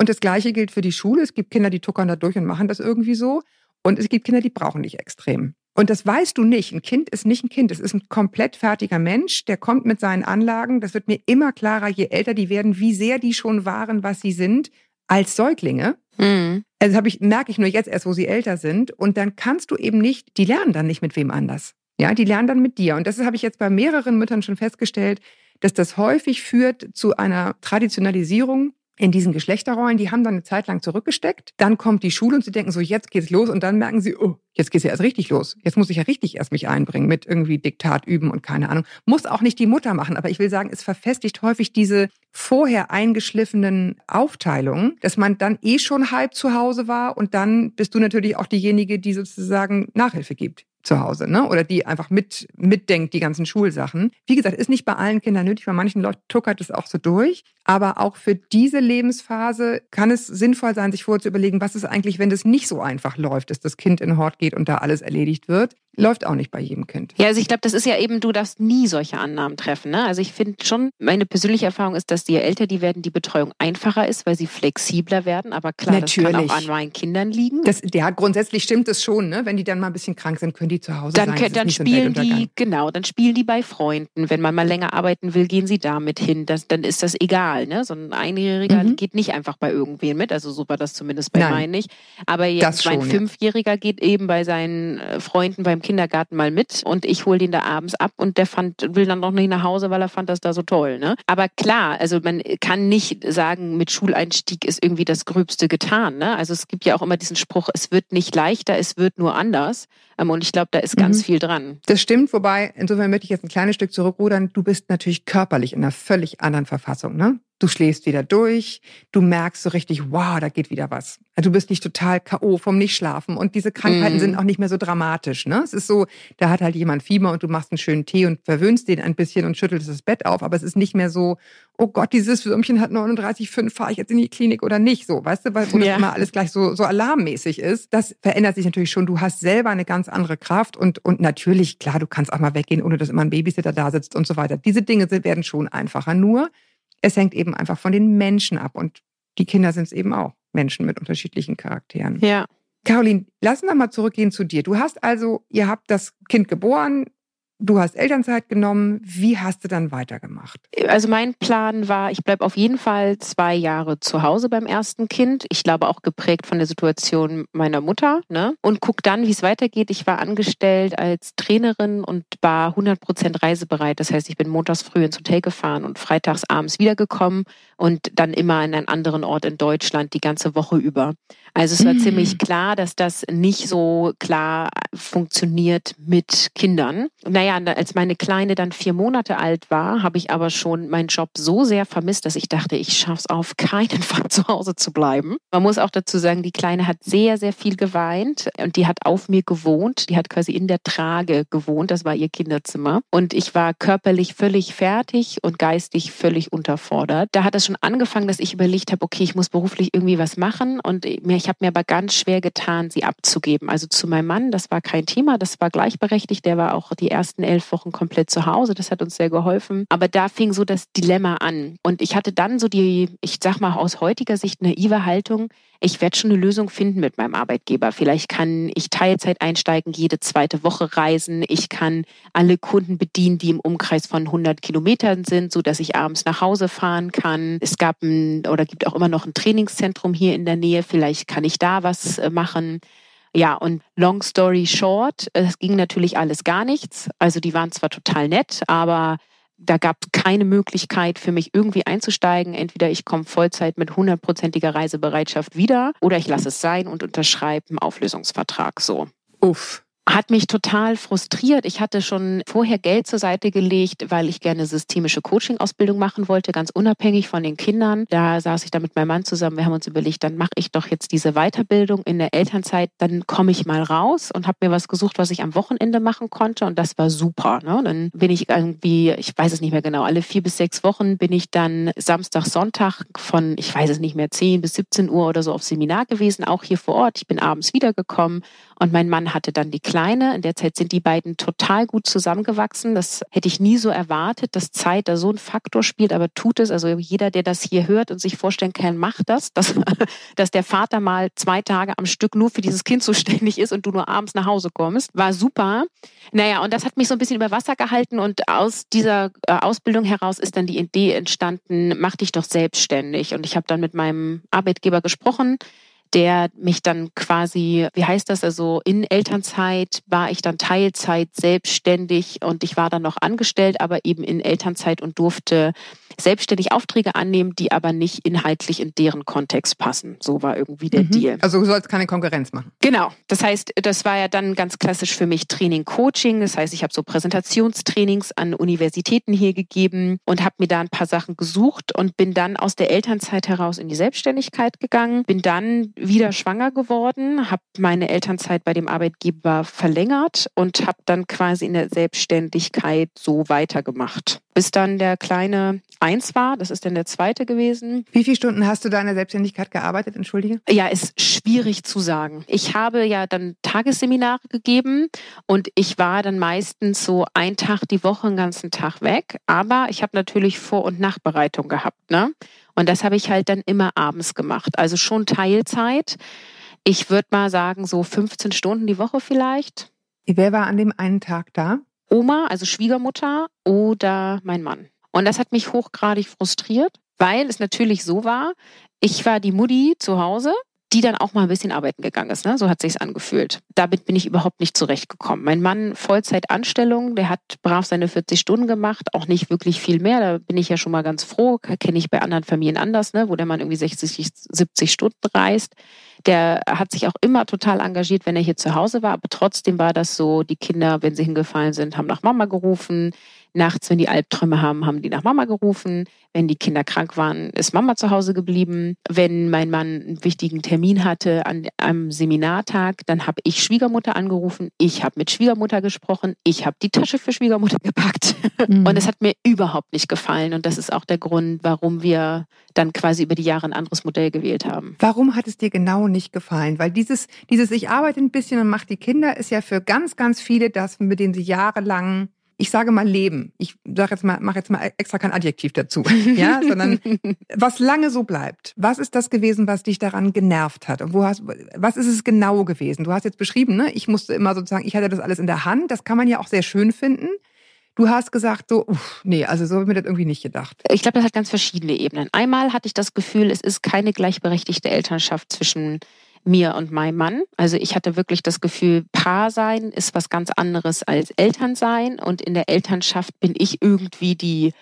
Und das Gleiche gilt für die Schule. Es gibt Kinder, die tuckern da durch und machen das irgendwie so. Und es gibt Kinder, die brauchen dich extrem. Und das weißt du nicht. Ein Kind ist nicht ein Kind. Es ist ein komplett fertiger Mensch. Der kommt mit seinen Anlagen. Das wird mir immer klarer, je älter die werden, wie sehr die schon waren, was sie sind, als Säuglinge. Mhm. Also habe ich, merke ich nur jetzt erst, wo sie älter sind. Und dann kannst du eben nicht, die lernen dann nicht mit wem anders. Ja, die lernen dann mit dir. Und das habe ich jetzt bei mehreren Müttern schon festgestellt, dass das häufig führt zu einer Traditionalisierung in diesen Geschlechterrollen, die haben dann eine Zeit lang zurückgesteckt. Dann kommt die Schule und sie denken so, jetzt geht's los und dann merken sie, oh, jetzt geht's ja erst richtig los. Jetzt muss ich ja richtig erst mich einbringen mit irgendwie Diktat üben und keine Ahnung. Muss auch nicht die Mutter machen, aber ich will sagen, es verfestigt häufig diese vorher eingeschliffenen Aufteilungen, dass man dann eh schon halb zu Hause war und dann bist du natürlich auch diejenige, die sozusagen Nachhilfe gibt zu Hause, ne? Oder die einfach mit mitdenkt die ganzen Schulsachen. Wie gesagt, ist nicht bei allen Kindern nötig, bei manchen Leuten tuckert es auch so durch. Aber auch für diese Lebensphase kann es sinnvoll sein, sich vorher zu überlegen, was ist eigentlich, wenn das nicht so einfach läuft, dass das Kind in Hort geht und da alles erledigt wird. Läuft auch nicht bei jedem Kind. Ja, also ich glaube, das ist ja eben, du darfst nie solche Annahmen treffen. Ne? Also ich finde schon, meine persönliche Erfahrung ist, dass je älter die werden, die Betreuung einfacher ist, weil sie flexibler werden. Aber klar, Natürlich. das kann auch an meinen Kindern liegen. Das, ja, grundsätzlich stimmt es schon, ne? Wenn die dann mal ein bisschen krank sind, können die zu Hause dann, sein. können, dann spielen die, genau, dann spielen die bei Freunden. Wenn man mal länger arbeiten will, gehen sie damit hin. Das, dann ist das egal. Ne? So ein Einjähriger Mhm. geht nicht einfach bei irgendwem mit. Also so war das zumindest bei Nein. meinen nicht. Aber jetzt mein schon, ja. Fünfjähriger geht eben bei seinen äh, Freunden beim Kindergarten mal mit und ich hole den da abends ab und der fand, will dann noch nicht nach Hause, weil er fand das da so toll. Ne? Aber klar, also man kann nicht sagen, mit Schuleinstieg ist irgendwie das Gröbste getan. Ne? Also es gibt ja auch immer diesen Spruch, es wird nicht leichter, es wird nur anders. Ähm, Und ich glaube, da ist ganz Mhm. viel dran. Das stimmt, wobei, insofern möchte ich jetzt ein kleines Stück zurückrudern. Du bist natürlich körperlich in einer völlig anderen Verfassung, ne? Du schläfst wieder durch, du merkst so richtig, wow, da geht wieder was. Du bist nicht total K.O. vom Nichtschlafen und diese Krankheiten Mhm. sind auch nicht mehr so dramatisch, ne? Es ist so, da hat halt jemand Fieber und du machst einen schönen Tee und verwöhnst den ein bisschen und schüttelst das Bett auf, aber es ist nicht mehr so, oh Gott, dieses Würmchen hat 39,5, fahre ich jetzt in die Klinik oder nicht, so, weißt du, weil wo Ja. das immer alles gleich so, so alarmmäßig ist. Das verändert sich natürlich schon. Du hast selber eine ganz andere Kraft und, und natürlich, klar, du kannst auch mal weggehen, ohne dass immer ein Babysitter da sitzt und so weiter. Diese Dinge werden schon einfacher. Nur, es hängt eben einfach von den Menschen ab und die Kinder sind es eben auch. Menschen mit unterschiedlichen Charakteren. Ja. Caroline, lass uns mal zurückgehen zu dir. Du hast also, ihr habt das Kind geboren, du hast Elternzeit genommen. Wie hast du dann weitergemacht? Also mein Plan war, ich bleibe auf jeden Fall zwei Jahre zu Hause beim ersten Kind. Ich glaube auch geprägt von der Situation meiner Mutter. Ne? Und guck dann, wie es weitergeht. Ich war angestellt als Trainerin und war 100 Prozent reisebereit. Das heißt, ich bin montags früh ins Hotel gefahren und freitags abends wiedergekommen und dann immer in einen anderen Ort in Deutschland die ganze Woche über. Also es war Mm. ziemlich klar, dass das nicht so klar funktioniert mit Kindern. Naja, als meine Kleine dann vier Monate alt war, habe ich aber schon meinen Job so sehr vermisst, dass ich dachte, ich schaffe es auf keinen Fall zu Hause zu bleiben. Man muss auch dazu sagen, die Kleine hat sehr, sehr viel geweint und die hat auf mir gewohnt. Die hat quasi in der Trage gewohnt. Das war ihr Kinderzimmer. Und ich war körperlich völlig fertig und geistig völlig unterfordert. Da hat es schon angefangen, dass ich überlegt habe, okay, ich muss beruflich irgendwie was machen. Und ich habe mir aber ganz schwer getan, sie abzugeben. Also zu meinem Mann, das war kein Thema, das war gleichberechtigt. Der war auch die ersten elf Wochen komplett zu Hause. Das hat uns sehr geholfen. Aber da fing so das Dilemma an. Und ich hatte dann so die, ich sag mal aus heutiger Sicht, naive Haltung, ich werde schon eine Lösung finden mit meinem Arbeitgeber. Vielleicht kann ich Teilzeit einsteigen, jede zweite Woche reisen. Ich kann alle Kunden bedienen, die im Umkreis von 100 Kilometern sind, so dass ich abends nach Hause fahren kann. Es gab ein, oder gibt auch immer noch ein Trainingszentrum hier in der Nähe. Vielleicht kann ich da was äh, machen. Ja, und long story short, es ging natürlich alles gar nichts. Also die waren zwar total nett, aber da gab es keine Möglichkeit für mich irgendwie einzusteigen. Entweder ich komme Vollzeit mit hundertprozentiger Reisebereitschaft wieder oder ich lasse es sein und unterschreibe einen Auflösungsvertrag. So. Uff. Hat mich total frustriert. Ich hatte schon vorher Geld zur Seite gelegt, weil ich gerne systemische Coaching-Ausbildung machen wollte, ganz unabhängig von den Kindern. Da saß ich dann mit meinem Mann zusammen. Wir haben uns überlegt, dann mache ich doch jetzt diese Weiterbildung in der Elternzeit. Dann komme ich mal raus und habe mir was gesucht, was ich am Wochenende machen konnte. Und das war super. Ne? Dann bin ich irgendwie, ich weiß es nicht mehr genau, alle vier bis sechs Wochen bin ich dann Samstag, Sonntag von, ich weiß es nicht mehr, 10 bis 17 Uhr oder so auf Seminar gewesen, auch hier vor Ort. Ich bin abends wiedergekommen und mein Mann hatte dann die Kleine. In der Zeit sind die beiden total gut zusammengewachsen. Das hätte ich nie so erwartet, dass Zeit da so ein Faktor spielt, aber tut es. Also jeder, der das hier hört und sich vorstellen kann, macht das, dass, dass der Vater mal zwei Tage am Stück nur für dieses Kind zuständig ist und du nur abends nach Hause kommst. War super. Naja, und das hat mich so ein bisschen über Wasser gehalten und aus dieser äh, Ausbildung heraus ist dann die Idee entstanden, mach dich doch selbstständig. Und ich habe dann mit meinem Arbeitgeber gesprochen der mich dann quasi, wie heißt das, also in Elternzeit war ich dann Teilzeit selbstständig und ich war dann noch angestellt, aber eben in Elternzeit und durfte selbstständig Aufträge annehmen, die aber nicht inhaltlich in deren Kontext passen. So war irgendwie der mhm. Deal. Also du sollst keine Konkurrenz machen. Genau. Das heißt, das war ja dann ganz klassisch für mich Training, Coaching. Das heißt, ich habe so Präsentationstrainings an Universitäten hier gegeben und habe mir da ein paar Sachen gesucht und bin dann aus der Elternzeit heraus in die Selbstständigkeit gegangen. Bin dann wieder schwanger geworden, habe meine Elternzeit bei dem Arbeitgeber verlängert und habe dann quasi in der Selbstständigkeit so weitergemacht. Bis dann der kleine eins war, das ist dann der zweite gewesen. Wie viele Stunden hast du da in der Selbstständigkeit gearbeitet, entschuldige? Ja, ist schwierig zu sagen. Ich habe ja dann Tagesseminare gegeben und ich war dann meistens so ein Tag die Woche, einen ganzen Tag weg. Aber ich habe natürlich Vor- und Nachbereitung gehabt. Ne? Und das habe ich halt dann immer abends gemacht. Also schon Teilzeit. Ich würde mal sagen, so 15 Stunden die Woche vielleicht. Wer war an dem einen Tag da? Oma, also Schwiegermutter oder mein Mann. Und das hat mich hochgradig frustriert, weil es natürlich so war, ich war die Mutti zu Hause die dann auch mal ein bisschen arbeiten gegangen ist. Ne? So hat sich's angefühlt. Damit bin ich überhaupt nicht zurechtgekommen. Mein Mann Vollzeitanstellung, der hat brav seine 40 Stunden gemacht, auch nicht wirklich viel mehr. Da bin ich ja schon mal ganz froh. Kenne ich bei anderen Familien anders, ne? wo der Mann irgendwie 60, 70 Stunden reist. Der hat sich auch immer total engagiert, wenn er hier zu Hause war. Aber trotzdem war das so, die Kinder, wenn sie hingefallen sind, haben nach Mama gerufen. Nachts, wenn die Albträume haben, haben die nach Mama gerufen. Wenn die Kinder krank waren, ist Mama zu Hause geblieben. Wenn mein Mann einen wichtigen Termin hatte an einem Seminartag, dann habe ich Schwiegermutter angerufen. Ich habe mit Schwiegermutter gesprochen. Ich habe die Tasche für Schwiegermutter gepackt. Mhm. Und es hat mir überhaupt nicht gefallen. Und das ist auch der Grund, warum wir dann quasi über die Jahre ein anderes Modell gewählt haben. Warum hat es dir genau nicht gefallen? Weil dieses, dieses ich arbeite ein bisschen und mache die Kinder ist ja für ganz, ganz viele das, mit denen sie jahrelang ich sage mal Leben. Ich sage jetzt mal, mache jetzt mal extra kein Adjektiv dazu, ja, sondern was lange so bleibt. Was ist das gewesen, was dich daran genervt hat? Und wo hast, was ist es genau gewesen? Du hast jetzt beschrieben, ne? Ich musste immer sozusagen, ich hatte das alles in der Hand. Das kann man ja auch sehr schön finden. Du hast gesagt, so, uff, nee, also so habe ich mir das irgendwie nicht gedacht. Ich glaube, das hat ganz verschiedene Ebenen. Einmal hatte ich das Gefühl, es ist keine gleichberechtigte Elternschaft zwischen mir und meinem Mann. Also ich hatte wirklich das Gefühl, Paar sein ist was ganz anderes als Eltern sein. Und in der Elternschaft bin ich irgendwie die,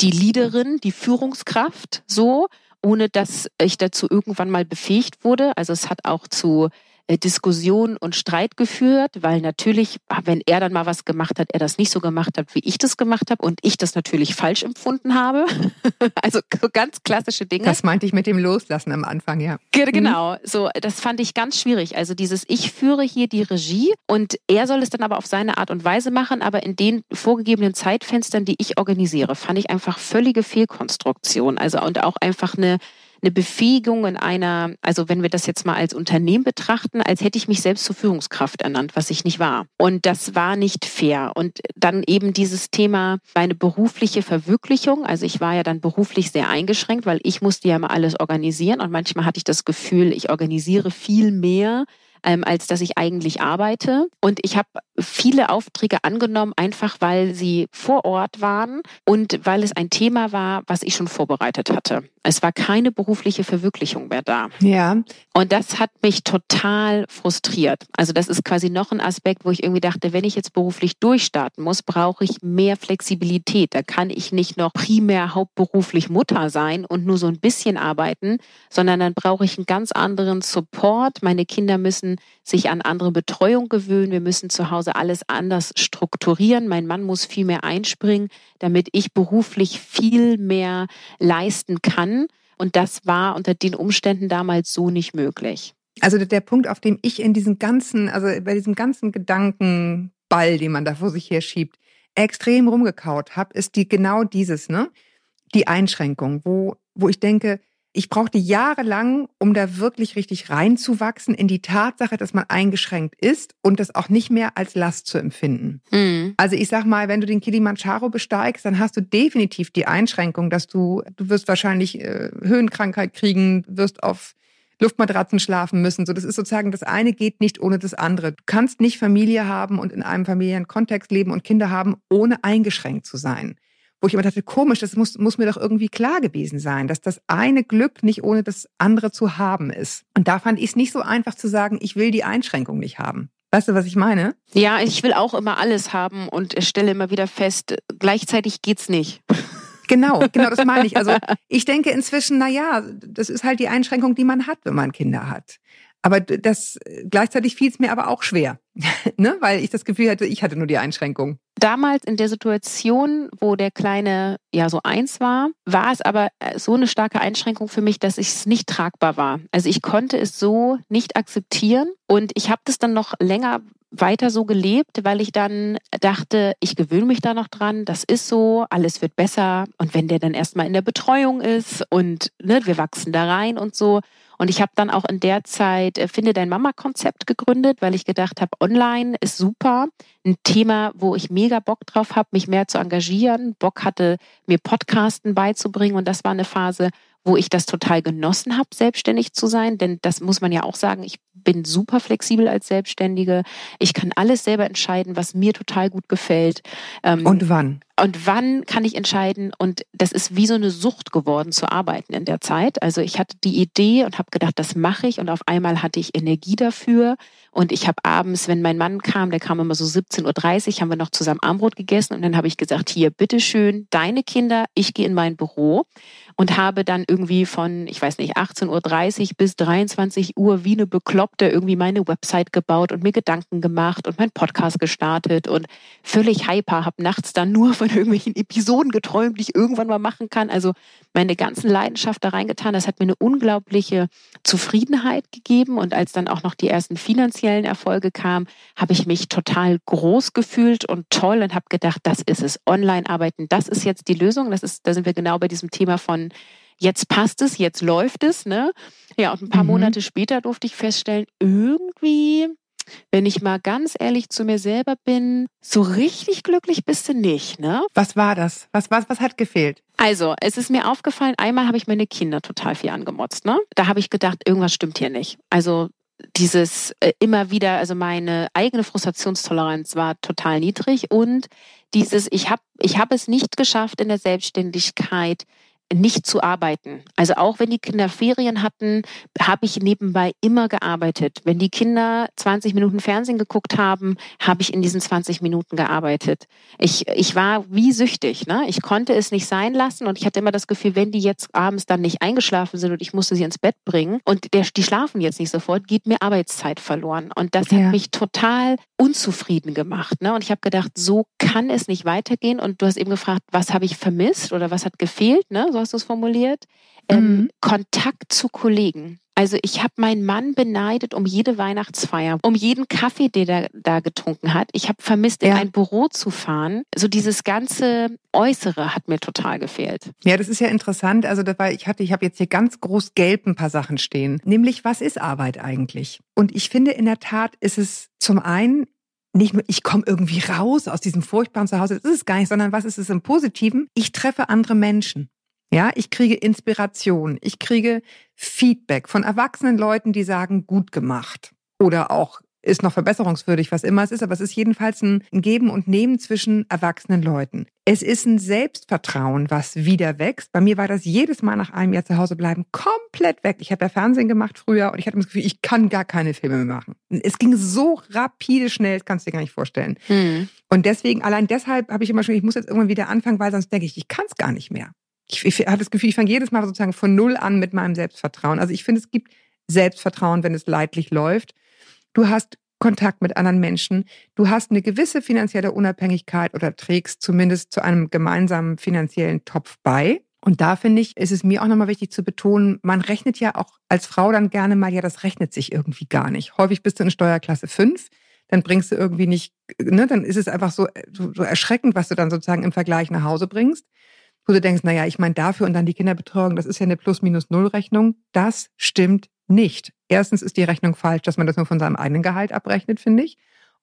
die Leaderin, die Führungskraft, so, ohne dass ich dazu irgendwann mal befähigt wurde. Also es hat auch zu Diskussion und Streit geführt, weil natürlich, wenn er dann mal was gemacht hat, er das nicht so gemacht hat, wie ich das gemacht habe und ich das natürlich falsch empfunden habe. also so ganz klassische Dinge. Das meinte ich mit dem Loslassen am Anfang, ja. Genau, mhm. so das fand ich ganz schwierig. Also dieses ich führe hier die Regie und er soll es dann aber auf seine Art und Weise machen, aber in den vorgegebenen Zeitfenstern, die ich organisiere, fand ich einfach völlige Fehlkonstruktion. Also und auch einfach eine eine Befähigung in einer, also wenn wir das jetzt mal als Unternehmen betrachten, als hätte ich mich selbst zur Führungskraft ernannt, was ich nicht war. Und das war nicht fair. Und dann eben dieses Thema, meine berufliche Verwirklichung. Also ich war ja dann beruflich sehr eingeschränkt, weil ich musste ja mal alles organisieren. Und manchmal hatte ich das Gefühl, ich organisiere viel mehr ähm, als dass ich eigentlich arbeite. Und ich habe viele Aufträge angenommen, einfach weil sie vor Ort waren und weil es ein Thema war, was ich schon vorbereitet hatte. Es war keine berufliche Verwirklichung mehr da. Ja. Und das hat mich total frustriert. Also das ist quasi noch ein Aspekt, wo ich irgendwie dachte, wenn ich jetzt beruflich durchstarten muss, brauche ich mehr Flexibilität. Da kann ich nicht noch primär hauptberuflich Mutter sein und nur so ein bisschen arbeiten, sondern dann brauche ich einen ganz anderen Support. Meine Kinder müssen sich an andere Betreuung gewöhnen. Wir müssen zu Hause alles anders strukturieren. Mein Mann muss viel mehr einspringen, damit ich beruflich viel mehr leisten kann. Und das war unter den Umständen damals so nicht möglich. Also der Punkt, auf dem ich in diesem ganzen, also bei diesem ganzen Gedankenball, den man da vor sich her schiebt, extrem rumgekaut habe, ist die genau dieses, ne? Die Einschränkung, wo, wo ich denke, ich brauchte jahrelang, um da wirklich richtig reinzuwachsen in die Tatsache, dass man eingeschränkt ist und das auch nicht mehr als Last zu empfinden. Mhm. Also ich sag mal, wenn du den Kilimanjaro besteigst, dann hast du definitiv die Einschränkung, dass du, du wirst wahrscheinlich äh, Höhenkrankheit kriegen, wirst auf Luftmatratzen schlafen müssen. So, das ist sozusagen, das eine geht nicht ohne das andere. Du kannst nicht Familie haben und in einem Familienkontext leben und Kinder haben, ohne eingeschränkt zu sein. Wo ich immer dachte, komisch, das muss, muss mir doch irgendwie klar gewesen sein, dass das eine Glück nicht ohne das andere zu haben ist. Und da fand ich es nicht so einfach zu sagen, ich will die Einschränkung nicht haben. Weißt du, was ich meine? Ja, ich will auch immer alles haben und stelle immer wieder fest, gleichzeitig geht's nicht. Genau, genau, das meine ich. Also ich denke inzwischen, na ja, das ist halt die Einschränkung, die man hat, wenn man Kinder hat. Aber das gleichzeitig fiel es mir aber auch schwer, ne? weil ich das Gefühl hatte, ich hatte nur die Einschränkung. Damals in der Situation, wo der Kleine ja so eins war, war es aber äh, so eine starke Einschränkung für mich, dass es nicht tragbar war. Also ich konnte es so nicht akzeptieren und ich habe das dann noch länger weiter so gelebt, weil ich dann dachte, ich gewöhne mich da noch dran, das ist so, alles wird besser. Und wenn der dann erstmal in der Betreuung ist und ne, wir wachsen da rein und so. Und ich habe dann auch in der Zeit äh, Finde dein Mama-Konzept gegründet, weil ich gedacht habe, online ist super. Ein Thema, wo ich mega Bock drauf habe, mich mehr zu engagieren. Bock hatte, mir Podcasten beizubringen. Und das war eine Phase, wo ich das total genossen habe, selbstständig zu sein. Denn das muss man ja auch sagen, ich bin super flexibel als Selbstständige. Ich kann alles selber entscheiden, was mir total gut gefällt. Ähm, und wann? Und wann kann ich entscheiden? Und das ist wie so eine Sucht geworden zu arbeiten in der Zeit. Also ich hatte die Idee und habe gedacht, das mache ich. Und auf einmal hatte ich Energie dafür. Und ich habe abends, wenn mein Mann kam, der kam immer so 17.30 Uhr, haben wir noch zusammen Armbrot gegessen. Und dann habe ich gesagt, hier, bitteschön, deine Kinder, ich gehe in mein Büro und habe dann irgendwie von, ich weiß nicht, 18.30 Uhr bis 23 Uhr wie eine Bekloppte irgendwie meine Website gebaut und mir Gedanken gemacht und meinen Podcast gestartet und völlig hyper, habe nachts dann nur von irgendwelchen Episoden geträumt, die ich irgendwann mal machen kann. Also meine ganzen Leidenschaft da reingetan. Das hat mir eine unglaubliche Zufriedenheit gegeben und als dann auch noch die ersten finanziellen Erfolge kamen, habe ich mich total groß gefühlt und toll und habe gedacht, das ist es. Online arbeiten, das ist jetzt die Lösung. Das ist, da sind wir genau bei diesem Thema von jetzt passt es, jetzt läuft es, ne? Ja, und ein paar mhm. Monate später durfte ich feststellen, irgendwie, wenn ich mal ganz ehrlich zu mir selber bin, so richtig glücklich bist du nicht, ne? Was war das? Was, was, was hat gefehlt? Also, es ist mir aufgefallen, einmal habe ich meine Kinder total viel angemotzt, ne? Da habe ich gedacht, irgendwas stimmt hier nicht. Also, dieses äh, immer wieder, also meine eigene Frustrationstoleranz war total niedrig und dieses, ich habe ich hab es nicht geschafft in der Selbstständigkeit, nicht zu arbeiten. Also auch wenn die Kinder Ferien hatten, habe ich nebenbei immer gearbeitet. Wenn die Kinder 20 Minuten Fernsehen geguckt haben, habe ich in diesen 20 Minuten gearbeitet. Ich, ich war wie süchtig. Ne? Ich konnte es nicht sein lassen und ich hatte immer das Gefühl, wenn die jetzt abends dann nicht eingeschlafen sind und ich musste sie ins Bett bringen und der, die schlafen jetzt nicht sofort, geht mir Arbeitszeit verloren. Und das ja. hat mich total unzufrieden gemacht. Ne? Und ich habe gedacht, so kann es nicht weitergehen. Und du hast eben gefragt, was habe ich vermisst oder was hat gefehlt? Ne? So hast du es formuliert. Ähm, mhm. Kontakt zu Kollegen. Also ich habe meinen Mann beneidet um jede Weihnachtsfeier, um jeden Kaffee, den er da getrunken hat. Ich habe vermisst, in ja. ein Büro zu fahren. So dieses ganze Äußere hat mir total gefehlt. Ja, das ist ja interessant. Also war, ich hatte, ich habe jetzt hier ganz groß gelb ein paar Sachen stehen. Nämlich, was ist Arbeit eigentlich? Und ich finde in der Tat ist es zum einen nicht nur, ich komme irgendwie raus aus diesem furchtbaren Zuhause, das ist es gar nicht, sondern was ist es im Positiven? Ich treffe andere Menschen. Ja, ich kriege Inspiration, ich kriege Feedback von erwachsenen Leuten, die sagen, gut gemacht. Oder auch ist noch verbesserungswürdig, was immer es ist, aber es ist jedenfalls ein Geben und Nehmen zwischen erwachsenen Leuten. Es ist ein Selbstvertrauen, was wieder wächst. Bei mir war das jedes Mal nach einem Jahr zu Hause bleiben komplett weg. Ich habe ja Fernsehen gemacht früher und ich hatte das Gefühl, ich kann gar keine Filme mehr machen. Es ging so rapide schnell, das kannst du dir gar nicht vorstellen. Mhm. Und deswegen, allein deshalb habe ich immer schon, ich muss jetzt irgendwann wieder anfangen, weil sonst denke ich, ich kann es gar nicht mehr ich, ich habe das Gefühl, ich fange jedes Mal sozusagen von Null an mit meinem Selbstvertrauen. Also ich finde, es gibt Selbstvertrauen, wenn es leidlich läuft. Du hast Kontakt mit anderen Menschen. Du hast eine gewisse finanzielle Unabhängigkeit oder trägst zumindest zu einem gemeinsamen finanziellen Topf bei. Und da finde ich, ist es mir auch nochmal wichtig zu betonen, man rechnet ja auch als Frau dann gerne mal, ja, das rechnet sich irgendwie gar nicht. Häufig bist du in Steuerklasse 5, dann bringst du irgendwie nicht, ne, dann ist es einfach so, so, so erschreckend, was du dann sozusagen im Vergleich nach Hause bringst. Wo du denkst, naja, ich meine dafür und dann die Kinderbetreuung, das ist ja eine Plus-Minus-Null-Rechnung. Das stimmt nicht. Erstens ist die Rechnung falsch, dass man das nur von seinem eigenen Gehalt abrechnet, finde ich.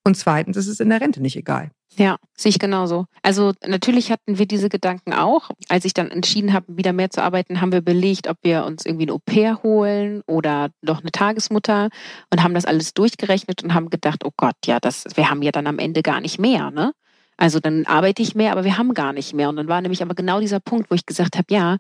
Und zweitens ist es in der Rente nicht egal. Ja, sehe ich genauso. Also natürlich hatten wir diese Gedanken auch. Als ich dann entschieden habe, wieder mehr zu arbeiten, haben wir belegt, ob wir uns irgendwie ein Au-pair holen oder doch eine Tagesmutter und haben das alles durchgerechnet und haben gedacht, oh Gott, ja, das, wir haben ja dann am Ende gar nicht mehr, ne? Also dann arbeite ich mehr, aber wir haben gar nicht mehr. Und dann war nämlich aber genau dieser Punkt, wo ich gesagt habe, ja,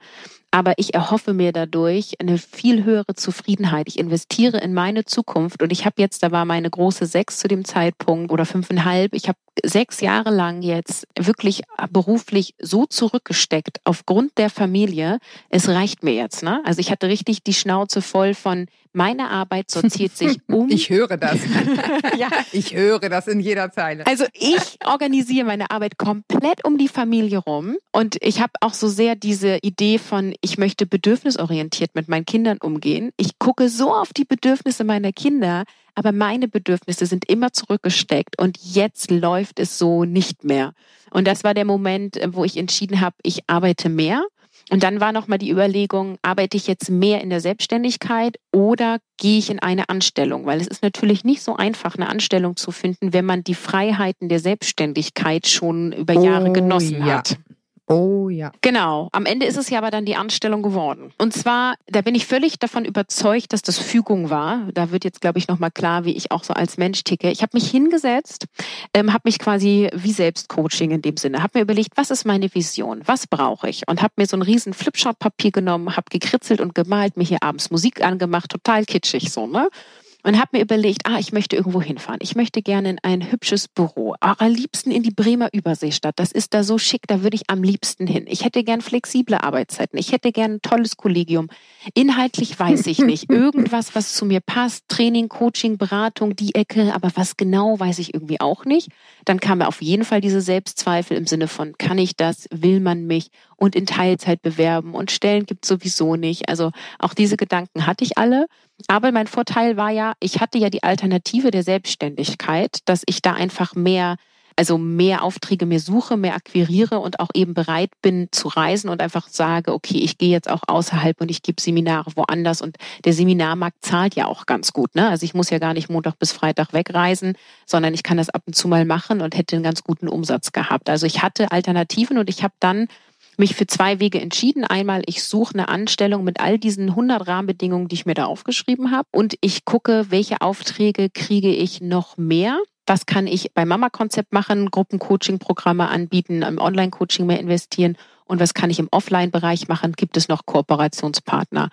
aber ich erhoffe mir dadurch eine viel höhere Zufriedenheit. Ich investiere in meine Zukunft und ich habe jetzt, da war meine große sechs zu dem Zeitpunkt oder fünfeinhalb, ich habe sechs Jahre lang jetzt wirklich beruflich so zurückgesteckt aufgrund der Familie. Es reicht mir jetzt. Ne? Also ich hatte richtig die Schnauze voll von meine Arbeit sortiert sich um. Ich höre das. ja. Ich höre das in jeder Zeile. Also ich organisiere meine Arbeit komplett um die Familie rum und ich habe auch so sehr diese Idee von ich möchte bedürfnisorientiert mit meinen Kindern umgehen. Ich gucke so auf die Bedürfnisse meiner Kinder, aber meine Bedürfnisse sind immer zurückgesteckt und jetzt läuft es so nicht mehr. Und das war der Moment, wo ich entschieden habe, ich arbeite mehr. Und dann war nochmal die Überlegung, arbeite ich jetzt mehr in der Selbstständigkeit oder gehe ich in eine Anstellung? Weil es ist natürlich nicht so einfach, eine Anstellung zu finden, wenn man die Freiheiten der Selbstständigkeit schon über Jahre oh, genossen ja. hat. Oh ja. Genau. Am Ende ist es ja aber dann die Anstellung geworden. Und zwar, da bin ich völlig davon überzeugt, dass das Fügung war. Da wird jetzt, glaube ich, nochmal klar, wie ich auch so als Mensch ticke. Ich habe mich hingesetzt, ähm, habe mich quasi wie Selbstcoaching in dem Sinne, habe mir überlegt, was ist meine Vision? Was brauche ich? Und habe mir so ein riesen Flipchart-Papier genommen, habe gekritzelt und gemalt, mir hier abends Musik angemacht, total kitschig so, ne? Und habe mir überlegt, ah, ich möchte irgendwo hinfahren. Ich möchte gerne in ein hübsches Büro. Auch am liebsten in die Bremer Überseestadt. Das ist da so schick, da würde ich am liebsten hin. Ich hätte gern flexible Arbeitszeiten. Ich hätte gern ein tolles Kollegium. Inhaltlich weiß ich nicht. Irgendwas, was zu mir passt. Training, Coaching, Beratung, die Ecke. Aber was genau, weiß ich irgendwie auch nicht. Dann kam mir auf jeden Fall diese Selbstzweifel im Sinne von, kann ich das? Will man mich? Und in Teilzeit bewerben. Und Stellen gibt sowieso nicht. Also auch diese Gedanken hatte ich alle. Aber mein Vorteil war ja, ich hatte ja die Alternative der Selbstständigkeit, dass ich da einfach mehr, also mehr Aufträge mir suche, mehr akquiriere und auch eben bereit bin zu reisen und einfach sage, okay, ich gehe jetzt auch außerhalb und ich gebe Seminare woanders und der Seminarmarkt zahlt ja auch ganz gut. Ne? Also ich muss ja gar nicht Montag bis Freitag wegreisen, sondern ich kann das ab und zu mal machen und hätte einen ganz guten Umsatz gehabt. Also ich hatte Alternativen und ich habe dann mich für zwei Wege entschieden. Einmal, ich suche eine Anstellung mit all diesen 100 Rahmenbedingungen, die ich mir da aufgeschrieben habe. Und ich gucke, welche Aufträge kriege ich noch mehr. Was kann ich beim Mama-Konzept machen? Gruppencoaching-Programme anbieten, im Online-Coaching mehr investieren. Und was kann ich im Offline-Bereich machen? Gibt es noch Kooperationspartner?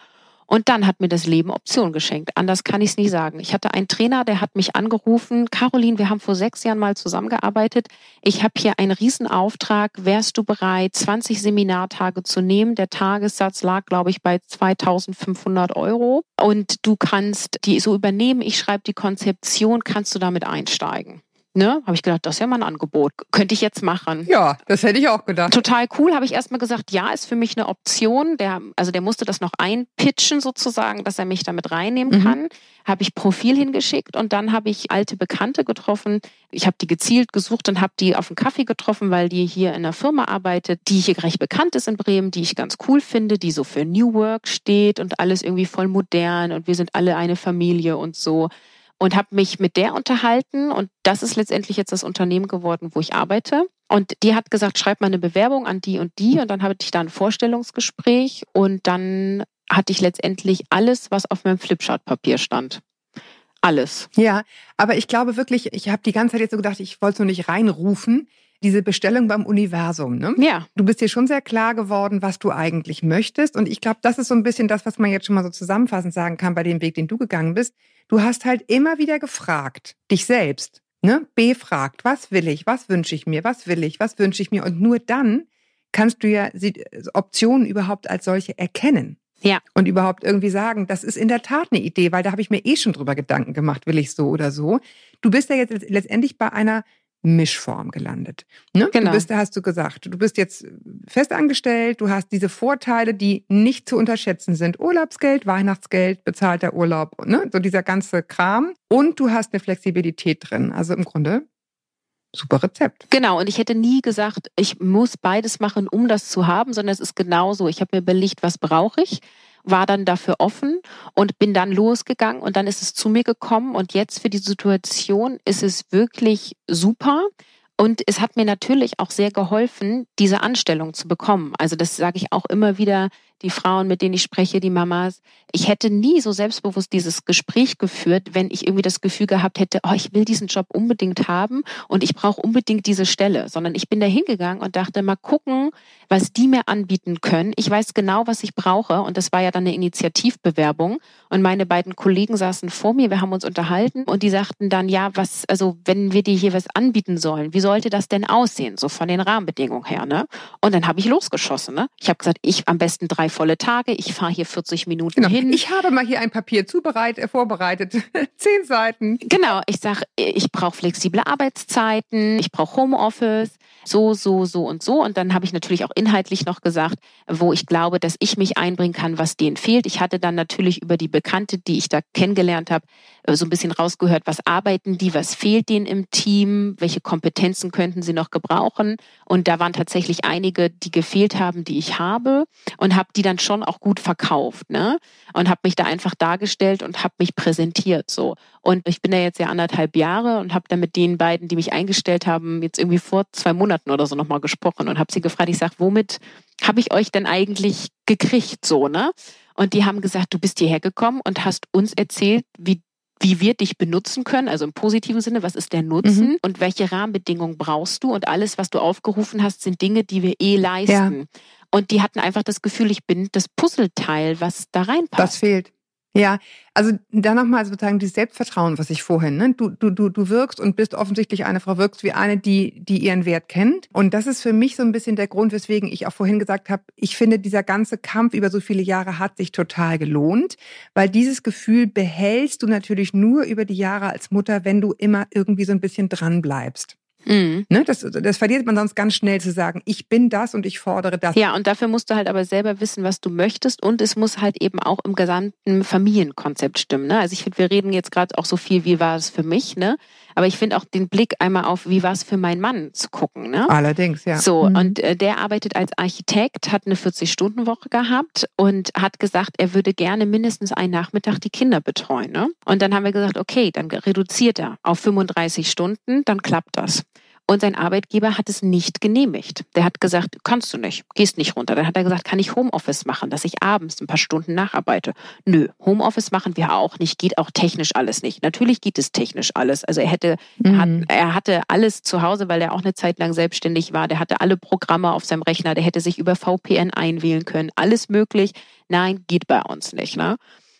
Und dann hat mir das Leben Optionen geschenkt. Anders kann ich es nie sagen. Ich hatte einen Trainer, der hat mich angerufen. Caroline, wir haben vor sechs Jahren mal zusammengearbeitet. Ich habe hier einen Riesenauftrag. Wärst du bereit, 20 Seminartage zu nehmen? Der Tagessatz lag, glaube ich, bei 2500 Euro. Und du kannst die so übernehmen. Ich schreibe die Konzeption. Kannst du damit einsteigen? Ne, habe ich gedacht, das ist ja mal ein Angebot. Könnte ich jetzt machen. Ja, das hätte ich auch gedacht. Total cool. Habe ich erstmal gesagt, ja, ist für mich eine Option. Der, also der musste das noch einpitchen sozusagen, dass er mich damit reinnehmen mhm. kann. Habe ich Profil hingeschickt und dann habe ich alte Bekannte getroffen. Ich habe die gezielt gesucht und habe die auf einen Kaffee getroffen, weil die hier in einer Firma arbeitet, die hier recht bekannt ist in Bremen, die ich ganz cool finde, die so für New Work steht und alles irgendwie voll modern und wir sind alle eine Familie und so und habe mich mit der unterhalten und das ist letztendlich jetzt das Unternehmen geworden, wo ich arbeite. Und die hat gesagt, schreib mal eine Bewerbung an die und die und dann hatte ich da ein Vorstellungsgespräch und dann hatte ich letztendlich alles, was auf meinem Flipchart-Papier stand. Alles. Ja, aber ich glaube wirklich, ich habe die ganze Zeit jetzt so gedacht, ich wollte es nur nicht reinrufen diese Bestellung beim Universum. Ne? Ja. Du bist dir schon sehr klar geworden, was du eigentlich möchtest. Und ich glaube, das ist so ein bisschen das, was man jetzt schon mal so zusammenfassend sagen kann bei dem Weg, den du gegangen bist. Du hast halt immer wieder gefragt, dich selbst, ne? Befragt, was will ich, was wünsche ich mir, was will ich, was wünsche ich mir. Und nur dann kannst du ja Optionen überhaupt als solche erkennen. Ja. Und überhaupt irgendwie sagen, das ist in der Tat eine Idee, weil da habe ich mir eh schon drüber Gedanken gemacht, will ich so oder so. Du bist ja jetzt letztendlich bei einer Mischform gelandet. Ne? Genau. Du bist, hast du gesagt, du bist jetzt festangestellt, du hast diese Vorteile, die nicht zu unterschätzen sind. Urlaubsgeld, Weihnachtsgeld, bezahlter Urlaub, ne? so dieser ganze Kram. Und du hast eine Flexibilität drin. Also im Grunde Super Rezept. Genau, und ich hätte nie gesagt, ich muss beides machen, um das zu haben, sondern es ist genauso. Ich habe mir überlegt, was brauche ich, war dann dafür offen und bin dann losgegangen und dann ist es zu mir gekommen und jetzt für die Situation ist es wirklich super. Und es hat mir natürlich auch sehr geholfen, diese Anstellung zu bekommen. Also das sage ich auch immer wieder die Frauen, mit denen ich spreche, die Mamas. Ich hätte nie so selbstbewusst dieses Gespräch geführt, wenn ich irgendwie das Gefühl gehabt hätte, oh, ich will diesen Job unbedingt haben und ich brauche unbedingt diese Stelle, sondern ich bin da hingegangen und dachte, mal gucken, was die mir anbieten können. Ich weiß genau, was ich brauche und das war ja dann eine Initiativbewerbung und meine beiden Kollegen saßen vor mir, wir haben uns unterhalten und die sagten dann, ja, was, also wenn wir dir hier was anbieten sollen, wie sollte das denn aussehen, so von den Rahmenbedingungen her, ne? Und dann habe ich losgeschossen, ne? Ich habe gesagt, ich am besten drei volle Tage. Ich fahre hier 40 Minuten genau. hin. Ich habe mal hier ein Papier zubereitet, äh, vorbereitet. Zehn Seiten. Genau. Ich sage, ich brauche flexible Arbeitszeiten, ich brauche Homeoffice, so, so, so und so. Und dann habe ich natürlich auch inhaltlich noch gesagt, wo ich glaube, dass ich mich einbringen kann, was denen fehlt. Ich hatte dann natürlich über die Bekannte, die ich da kennengelernt habe, so ein bisschen rausgehört, was arbeiten die, was fehlt denen im Team, welche Kompetenzen könnten sie noch gebrauchen. Und da waren tatsächlich einige, die gefehlt haben, die ich habe und habe die dann schon auch gut verkauft, ne? Und habe mich da einfach dargestellt und habe mich präsentiert so. Und ich bin da jetzt ja anderthalb Jahre und habe dann mit den beiden, die mich eingestellt haben, jetzt irgendwie vor zwei Monaten oder so nochmal gesprochen und habe sie gefragt, ich sag, womit habe ich euch denn eigentlich gekriegt so, ne? Und die haben gesagt, du bist hierher gekommen und hast uns erzählt, wie wie wir dich benutzen können, also im positiven Sinne, was ist der Nutzen mhm. und welche Rahmenbedingungen brauchst du und alles, was du aufgerufen hast, sind Dinge, die wir eh leisten. Ja. Und die hatten einfach das Gefühl, ich bin das Puzzleteil, was da reinpasst. Das fehlt. Ja, also da nochmal sozusagen dieses Selbstvertrauen, was ich vorhin, ne? Du, du, du, du wirkst und bist offensichtlich eine Frau, wirkst wie eine, die, die ihren Wert kennt. Und das ist für mich so ein bisschen der Grund, weswegen ich auch vorhin gesagt habe, ich finde, dieser ganze Kampf über so viele Jahre hat sich total gelohnt, weil dieses Gefühl behältst du natürlich nur über die Jahre als Mutter, wenn du immer irgendwie so ein bisschen dran bleibst. Mhm. Ne, das, das verliert man sonst ganz schnell zu sagen, ich bin das und ich fordere das. Ja, und dafür musst du halt aber selber wissen, was du möchtest und es muss halt eben auch im gesamten Familienkonzept stimmen. Ne? Also ich finde, wir reden jetzt gerade auch so viel, wie war es für mich, ne? Aber ich finde auch den Blick einmal auf, wie war es für meinen Mann zu gucken. Ne? Allerdings, ja. So, mhm. und äh, der arbeitet als Architekt, hat eine 40-Stunden-Woche gehabt und hat gesagt, er würde gerne mindestens einen Nachmittag die Kinder betreuen. Ne? Und dann haben wir gesagt, okay, dann reduziert er auf 35 Stunden, dann klappt das. Und sein Arbeitgeber hat es nicht genehmigt. Der hat gesagt, kannst du nicht, gehst nicht runter. Dann hat er gesagt, kann ich Homeoffice machen, dass ich abends ein paar Stunden nacharbeite. Nö, Homeoffice machen wir auch nicht, geht auch technisch alles nicht. Natürlich geht es technisch alles. Also er hätte, mhm. hat, er hatte alles zu Hause, weil er auch eine Zeit lang selbstständig war. Der hatte alle Programme auf seinem Rechner. Der hätte sich über VPN einwählen können. Alles möglich. Nein, geht bei uns nicht. Ne?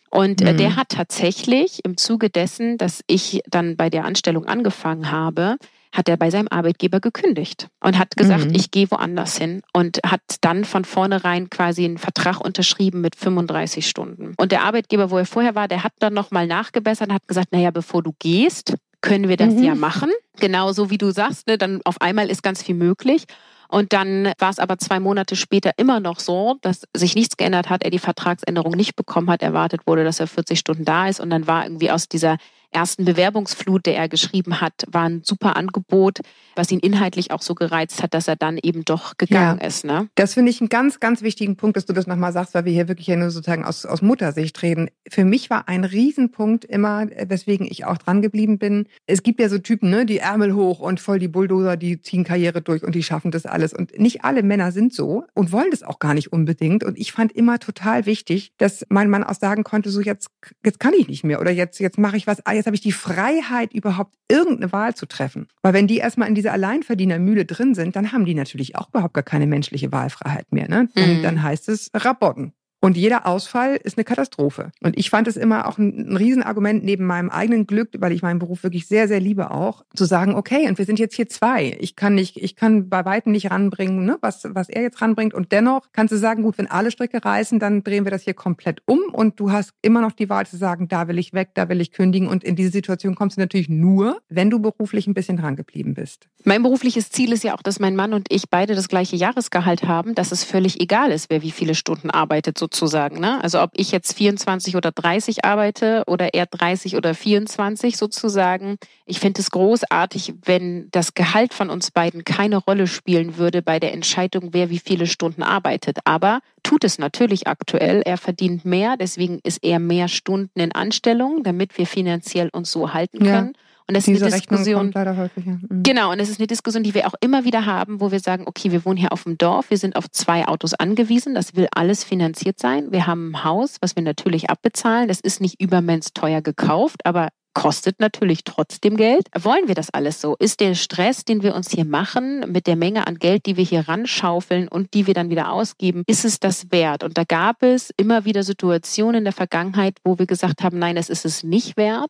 Und äh, mhm. der hat tatsächlich im Zuge dessen, dass ich dann bei der Anstellung angefangen habe, hat er bei seinem Arbeitgeber gekündigt und hat gesagt, mhm. ich gehe woanders hin und hat dann von vornherein quasi einen Vertrag unterschrieben mit 35 Stunden. Und der Arbeitgeber, wo er vorher war, der hat dann nochmal nachgebessert und hat gesagt, naja, bevor du gehst, können wir das mhm. ja machen. Genauso wie du sagst, ne, dann auf einmal ist ganz viel möglich. Und dann war es aber zwei Monate später immer noch so, dass sich nichts geändert hat, er die Vertragsänderung nicht bekommen hat, erwartet wurde, dass er 40 Stunden da ist. Und dann war irgendwie aus dieser ersten Bewerbungsflut, der er geschrieben hat, war ein super Angebot, was ihn inhaltlich auch so gereizt hat, dass er dann eben doch gegangen ja, ist. Ne? Das finde ich einen ganz, ganz wichtigen Punkt, dass du das nochmal sagst, weil wir hier wirklich ja nur sozusagen aus, aus Muttersicht reden. Für mich war ein Riesenpunkt immer, weswegen ich auch dran geblieben bin. Es gibt ja so Typen, ne, die Ärmel hoch und voll die Bulldozer, die ziehen Karriere durch und die schaffen das alles. Und nicht alle Männer sind so und wollen das auch gar nicht unbedingt. Und ich fand immer total wichtig, dass mein Mann auch sagen konnte, so jetzt, jetzt kann ich nicht mehr oder jetzt, jetzt mache ich was, jetzt habe ich die Freiheit, überhaupt irgendeine Wahl zu treffen. Weil wenn die erstmal in dieser Alleinverdienermühle drin sind, dann haben die natürlich auch überhaupt gar keine menschliche Wahlfreiheit mehr. Ne? Dann, mhm. dann heißt es Rabotten. Und jeder Ausfall ist eine Katastrophe. Und ich fand es immer auch ein, ein Riesenargument neben meinem eigenen Glück, weil ich meinen Beruf wirklich sehr, sehr liebe auch, zu sagen, okay, und wir sind jetzt hier zwei. Ich kann nicht, ich kann bei weitem nicht ranbringen, ne, was, was er jetzt ranbringt. Und dennoch kannst du sagen, gut, wenn alle Stricke reißen, dann drehen wir das hier komplett um. Und du hast immer noch die Wahl zu sagen, da will ich weg, da will ich kündigen. Und in diese Situation kommst du natürlich nur, wenn du beruflich ein bisschen dran geblieben bist. Mein berufliches Ziel ist ja auch, dass mein Mann und ich beide das gleiche Jahresgehalt haben, dass es völlig egal ist, wer wie viele Stunden arbeitet, so sozusagen. Ne? Also ob ich jetzt 24 oder 30 arbeite oder eher 30 oder 24 sozusagen. Ich finde es großartig, wenn das Gehalt von uns beiden keine Rolle spielen würde bei der Entscheidung, wer wie viele Stunden arbeitet. Aber tut es natürlich aktuell. Er verdient mehr, deswegen ist er mehr Stunden in Anstellung, damit wir finanziell uns so halten können. Ja. Und das Diese ist eine Diskussion. häufig, ja. mhm. Genau, und das ist eine Diskussion, die wir auch immer wieder haben, wo wir sagen, okay, wir wohnen hier auf dem Dorf, wir sind auf zwei Autos angewiesen, das will alles finanziert sein. Wir haben ein Haus, was wir natürlich abbezahlen. Das ist nicht übermens teuer gekauft, aber kostet natürlich trotzdem Geld. Wollen wir das alles so? Ist der Stress, den wir uns hier machen, mit der Menge an Geld, die wir hier ranschaufeln und die wir dann wieder ausgeben, ist es das wert? Und da gab es immer wieder Situationen in der Vergangenheit, wo wir gesagt haben, nein, das ist es nicht wert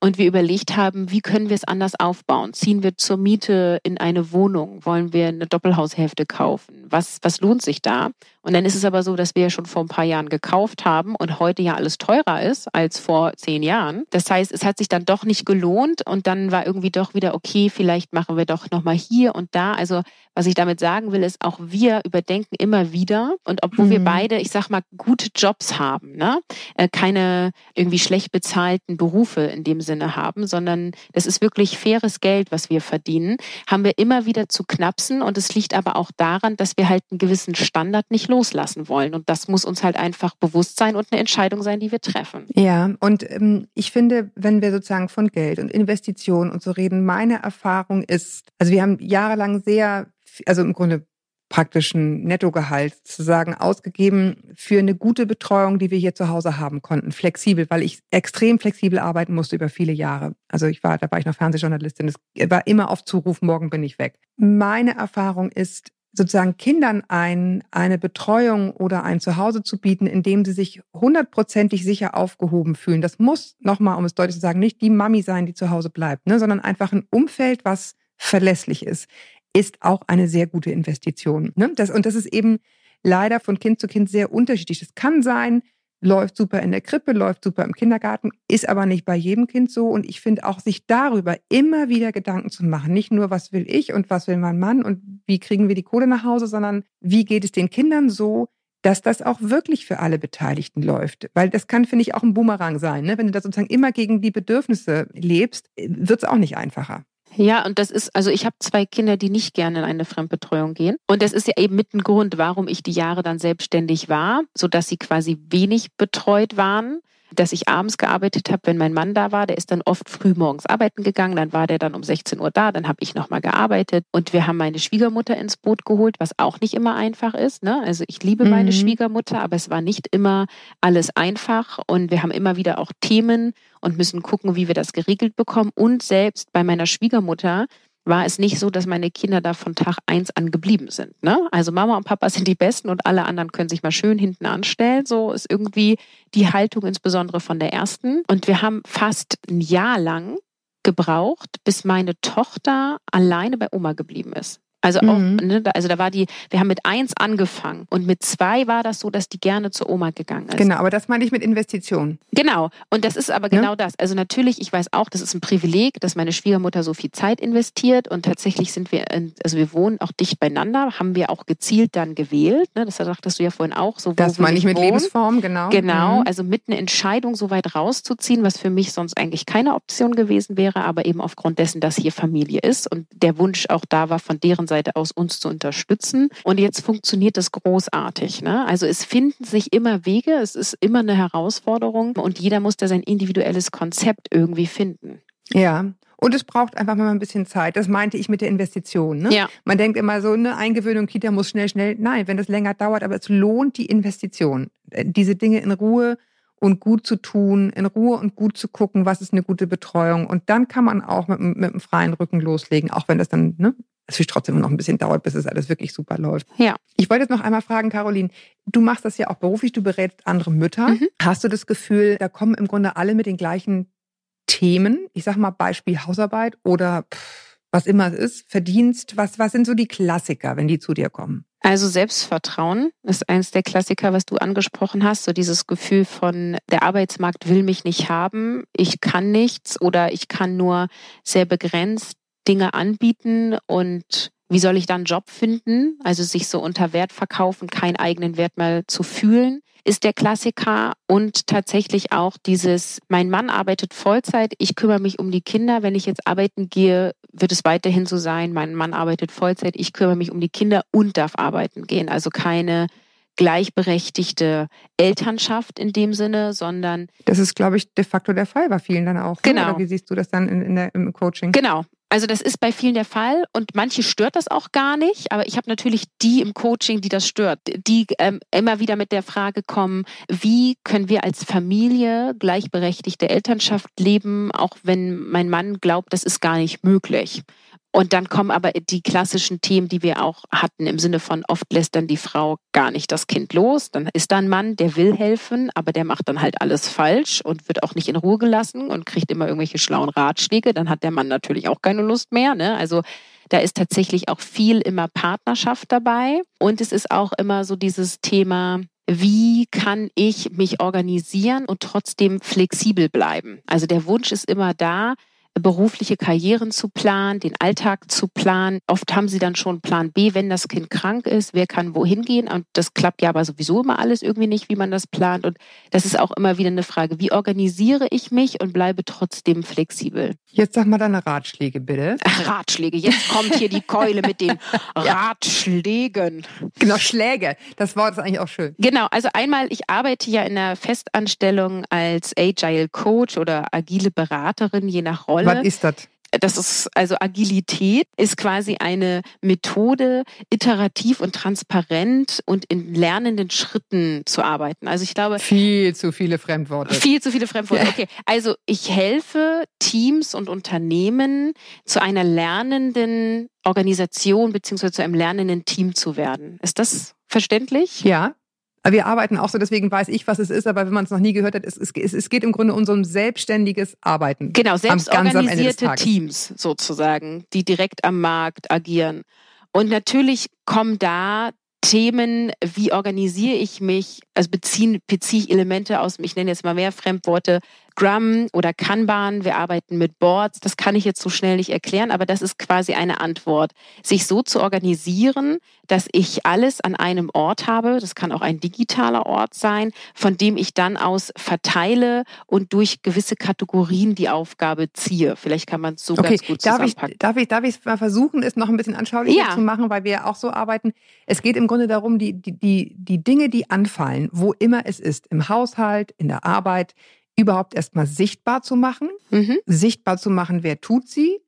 und wir überlegt haben, wie können wir es anders aufbauen? Ziehen wir zur Miete in eine Wohnung? Wollen wir eine Doppelhaushälfte kaufen? Was, was lohnt sich da? Und dann ist es aber so, dass wir ja schon vor ein paar Jahren gekauft haben und heute ja alles teurer ist als vor zehn Jahren. Das heißt, es hat sich dann doch nicht gelohnt und dann war irgendwie doch wieder, okay, vielleicht machen wir doch nochmal hier und da. Also was ich damit sagen will, ist, auch wir überdenken immer wieder und obwohl mhm. wir beide, ich sag mal, gute Jobs haben, ne? Äh, keine irgendwie schlecht bezahlten Berufe in dem Sinne haben, sondern das ist wirklich faires Geld, was wir verdienen, haben wir immer wieder zu knapsen und es liegt aber auch daran, dass wir halt einen gewissen Standard nicht loslassen wollen. Und das muss uns halt einfach bewusst sein und eine Entscheidung sein, die wir treffen. Ja, und ähm, ich finde, wenn wir sozusagen von Geld und Investitionen und so reden, meine Erfahrung ist, also wir haben jahrelang sehr, also im Grunde praktischen Nettogehalt sozusagen ausgegeben für eine gute Betreuung, die wir hier zu Hause haben konnten. Flexibel, weil ich extrem flexibel arbeiten musste über viele Jahre. Also ich war, da war ich noch Fernsehjournalistin. Es war immer auf Zuruf, morgen bin ich weg. Meine Erfahrung ist, sozusagen Kindern ein, eine Betreuung oder ein Zuhause zu bieten, in dem sie sich hundertprozentig sicher aufgehoben fühlen. Das muss, nochmal, um es deutlich zu sagen, nicht die Mami sein, die zu Hause bleibt, ne, sondern einfach ein Umfeld, was verlässlich ist, ist auch eine sehr gute Investition. Ne? Das, und das ist eben leider von Kind zu Kind sehr unterschiedlich. Es kann sein, läuft super in der Krippe, läuft super im Kindergarten, ist aber nicht bei jedem Kind so. Und ich finde auch, sich darüber immer wieder Gedanken zu machen. Nicht nur, was will ich und was will mein Mann und wie kriegen wir die Kohle nach Hause, sondern wie geht es den Kindern so, dass das auch wirklich für alle Beteiligten läuft. Weil das kann, finde ich, auch ein Boomerang sein. Ne? Wenn du da sozusagen immer gegen die Bedürfnisse lebst, wird es auch nicht einfacher. Ja, und das ist, also ich habe zwei Kinder, die nicht gerne in eine Fremdbetreuung gehen. Und das ist ja eben mit ein Grund, warum ich die Jahre dann selbstständig war, sodass sie quasi wenig betreut waren dass ich abends gearbeitet habe, wenn mein Mann da war. Der ist dann oft früh morgens arbeiten gegangen, dann war der dann um 16 Uhr da, dann habe ich nochmal gearbeitet und wir haben meine Schwiegermutter ins Boot geholt, was auch nicht immer einfach ist. Ne? Also ich liebe mhm. meine Schwiegermutter, aber es war nicht immer alles einfach und wir haben immer wieder auch Themen und müssen gucken, wie wir das geregelt bekommen. Und selbst bei meiner Schwiegermutter war es nicht so, dass meine Kinder da von Tag eins an geblieben sind. Ne? Also Mama und Papa sind die Besten und alle anderen können sich mal schön hinten anstellen. So ist irgendwie die Haltung insbesondere von der ersten. Und wir haben fast ein Jahr lang gebraucht, bis meine Tochter alleine bei Oma geblieben ist. Also auch, mhm. ne, also da war die, wir haben mit eins angefangen und mit zwei war das so, dass die gerne zur Oma gegangen ist. Genau, aber das meine ich mit Investitionen. Genau, und das ist aber genau ja? das. Also natürlich, ich weiß auch, das ist ein Privileg, dass meine Schwiegermutter so viel Zeit investiert und tatsächlich sind wir, also wir wohnen auch dicht beieinander, haben wir auch gezielt dann gewählt. Ne? Das sagtest du ja vorhin auch. So, das meine ich mit wohnen. Lebensform, genau. Genau, mhm. also mit einer Entscheidung so weit rauszuziehen, was für mich sonst eigentlich keine Option gewesen wäre, aber eben aufgrund dessen, dass hier Familie ist und der Wunsch auch da war, von deren Seite Seite aus uns zu unterstützen. Und jetzt funktioniert das großartig. Ne? Also es finden sich immer Wege, es ist immer eine Herausforderung und jeder muss da sein individuelles Konzept irgendwie finden. Ja, und es braucht einfach mal ein bisschen Zeit. Das meinte ich mit der Investition. Ne? Ja. Man denkt immer so, eine Eingewöhnung Kita muss schnell, schnell. Nein, wenn das länger dauert, aber es lohnt die Investition. Äh, diese Dinge in Ruhe und gut zu tun, in Ruhe und gut zu gucken, was ist eine gute Betreuung. Und dann kann man auch mit, mit einem freien Rücken loslegen, auch wenn das dann ne, natürlich trotzdem noch ein bisschen dauert, bis es alles wirklich super läuft. Ja. Ich wollte jetzt noch einmal fragen, Caroline, du machst das ja auch beruflich, du berätst andere Mütter. Mhm. Hast du das Gefühl, da kommen im Grunde alle mit den gleichen Themen? Ich sag mal Beispiel Hausarbeit oder pff, was immer es ist, Verdienst. Was, was sind so die Klassiker, wenn die zu dir kommen? Also Selbstvertrauen ist eins der Klassiker, was du angesprochen hast. So dieses Gefühl von, der Arbeitsmarkt will mich nicht haben, ich kann nichts oder ich kann nur sehr begrenzt Dinge anbieten und wie soll ich dann einen Job finden? Also sich so unter Wert verkaufen, keinen eigenen Wert mehr zu fühlen. ist der Klassiker und tatsächlich auch dieses, mein Mann arbeitet Vollzeit, ich kümmere mich um die Kinder. Wenn ich jetzt arbeiten gehe, wird es weiterhin so sein, mein Mann arbeitet Vollzeit, ich kümmere mich um die Kinder und darf arbeiten gehen. Also keine gleichberechtigte Elternschaft in dem Sinne, sondern. Das ist, glaube ich, de facto der Fall bei vielen dann auch. Genau. Ne? Oder wie siehst du das dann in, in der, im Coaching? Genau. Also das ist bei vielen der Fall und manche stört das auch gar nicht, aber ich habe natürlich die im Coaching, die das stört, die ähm, immer wieder mit der Frage kommen, wie können wir als Familie gleichberechtigte Elternschaft leben, auch wenn mein Mann glaubt, das ist gar nicht möglich. Und dann kommen aber die klassischen Themen, die wir auch hatten, im Sinne von oft lässt dann die Frau gar nicht das Kind los. Dann ist da ein Mann, der will helfen, aber der macht dann halt alles falsch und wird auch nicht in Ruhe gelassen und kriegt immer irgendwelche schlauen Ratschläge. Dann hat der Mann natürlich auch keine Lust mehr. Ne? Also da ist tatsächlich auch viel immer Partnerschaft dabei. Und es ist auch immer so dieses Thema, wie kann ich mich organisieren und trotzdem flexibel bleiben? Also der Wunsch ist immer da, berufliche Karrieren zu planen, den Alltag zu planen. Oft haben sie dann schon Plan B, wenn das Kind krank ist, wer kann wohin gehen. Und das klappt ja aber sowieso immer alles irgendwie nicht, wie man das plant. Und das ist auch immer wieder eine Frage, wie organisiere ich mich und bleibe trotzdem flexibel. Jetzt sag mal deine Ratschläge bitte. Ach, Ratschläge, jetzt kommt hier die Keule mit den Ratschlägen. Genau, Schläge. Das Wort ist eigentlich auch schön. Genau, also einmal, ich arbeite ja in einer Festanstellung als Agile Coach oder agile Beraterin, je nach Rolle. Was ist das? Das ist also Agilität ist quasi eine Methode, iterativ und transparent und in lernenden Schritten zu arbeiten. Also ich glaube, Viel zu viele Fremdworte. viel zu viele Fremdworte. Okay, also ich helfe Teams und Unternehmen zu einer lernenden Organisation beziehungsweise zu einem lernenden Team zu werden. Ist das verständlich? Ja. Wir arbeiten auch so, deswegen weiß ich, was es ist, aber wenn man es noch nie gehört hat, es, es, es geht im Grunde um so ein selbstständiges Arbeiten. Genau, selbstorganisierte. Teams sozusagen, die direkt am Markt agieren. Und natürlich kommen da Themen, wie organisiere ich mich, also beziehen, beziehe ich Elemente aus, ich nenne jetzt mal mehr Fremdworte, Scrum oder Kanban, wir arbeiten mit Boards, das kann ich jetzt so schnell nicht erklären, aber das ist quasi eine Antwort. Sich so zu organisieren, dass ich alles an einem Ort habe, das kann auch ein digitaler Ort sein, von dem ich dann aus verteile und durch gewisse Kategorien die Aufgabe ziehe. Vielleicht kann man es so Okay, ganz gut darf ich, zusammenpacken. darf ich, darf ich mal versuchen, es noch ein bisschen anschaulicher Ja. zu machen, weil wir auch so arbeiten. Es geht im Grunde darum, die, die, die, die Dinge, die anfallen, wo immer es ist, im Haushalt, in der Arbeit, überhaupt erstmal sichtbar zu machen, Mhm. sichtbar zu machen, wer tut sie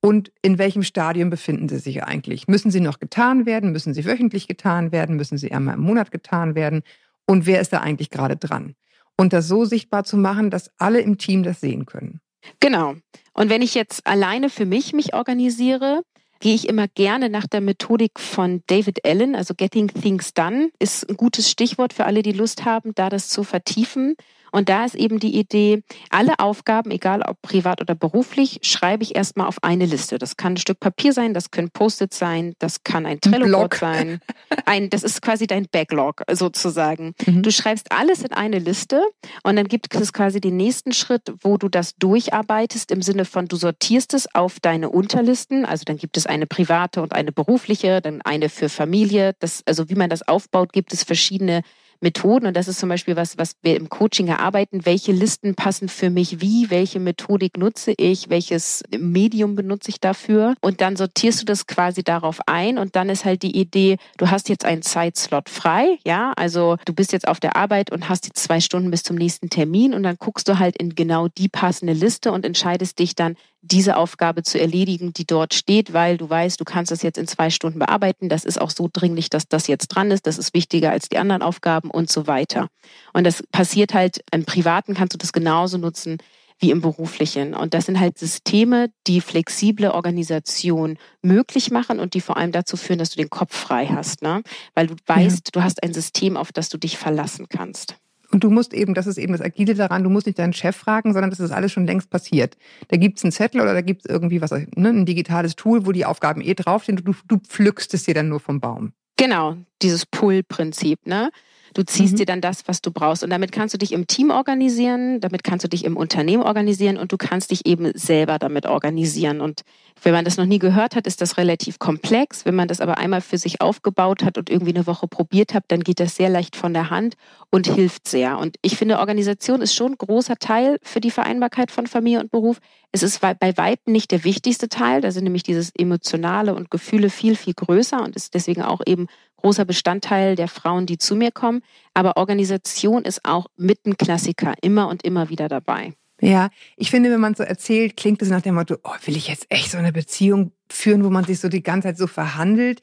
und in welchem Stadium befinden sie sich eigentlich. Müssen sie noch getan werden? Müssen sie wöchentlich getan werden? Müssen sie einmal im Monat getan werden? Und wer ist da eigentlich gerade dran? Und das so sichtbar zu machen, dass alle im Team das sehen können. Genau. Und wenn ich jetzt alleine für mich mich organisiere, gehe ich immer gerne nach der Methodik von David Allen, also Getting Things Done, ist ein gutes Stichwort für alle, die Lust haben, da das zu vertiefen. Und da ist eben die Idee, alle Aufgaben, egal ob privat oder beruflich, schreibe ich erstmal auf eine Liste. Das kann ein Stück Papier sein, das können Post-its sein, das kann ein Trello-Board sein. Ein, das ist quasi dein Backlog sozusagen. Mhm. Du schreibst alles in eine Liste und dann gibt es quasi den nächsten Schritt, wo du das durcharbeitest im Sinne von, du sortierst es auf deine Unterlisten. Also dann gibt es eine private und eine berufliche, dann eine für Familie. Das, also wie man das aufbaut, gibt es verschiedene Methoden. Und das ist zum Beispiel was, was wir im Coaching erarbeiten. Welche Listen passen für mich wie? Welche Methodik nutze ich? Welches Medium benutze ich dafür? Und dann sortierst du das quasi darauf ein. Und dann ist halt die Idee, du hast jetzt einen Zeitslot frei. Ja, also du bist jetzt auf der Arbeit und hast jetzt zwei Stunden bis zum nächsten Termin. Und dann guckst du halt in genau die passende Liste und entscheidest dich dann, diese Aufgabe zu erledigen, die dort steht, weil du weißt, du kannst das jetzt in zwei Stunden bearbeiten. Das ist auch so dringlich, dass das jetzt dran ist. Das ist wichtiger als die anderen Aufgaben und so weiter. Und das passiert halt im Privaten, kannst du das genauso nutzen wie im beruflichen. Und das sind halt Systeme, die flexible Organisation möglich machen und die vor allem dazu führen, dass du den Kopf frei hast, ne? Weil du weißt, du hast ein System, auf das du dich verlassen kannst. Und du musst eben, das ist eben das Agile daran, du musst nicht deinen Chef fragen, sondern das ist alles schon längst passiert. Da gibt's einen Zettel oder da gibt's irgendwie was, ne, ein digitales Tool, wo die Aufgaben eh draufstehen. Du, du pflückst es dir dann nur vom Baum. Genau, dieses Pull-Prinzip, ne? Du ziehst mhm. dir dann das, was du brauchst. Und damit kannst du dich im Team organisieren, damit kannst du dich im Unternehmen organisieren und du kannst dich eben selber damit organisieren. Und wenn man das noch nie gehört hat, ist das relativ komplex. Wenn man das aber einmal für sich aufgebaut hat und irgendwie eine Woche probiert hat, dann geht das sehr leicht von der Hand und hilft sehr. Und ich finde, Organisation ist schon ein großer Teil für die Vereinbarkeit von Familie und Beruf. Es ist bei Weitem nicht der wichtigste Teil. Da sind nämlich dieses Emotionale und Gefühle viel, viel größer und ist deswegen auch eben großer Bestandteil der Frauen, die zu mir kommen. Aber Organisation ist auch mit Klassiker, immer und immer wieder dabei. Ja, ich finde, wenn man so erzählt, klingt es nach dem Motto, oh, will ich jetzt echt so eine Beziehung führen, wo man sich so die ganze Zeit so verhandelt?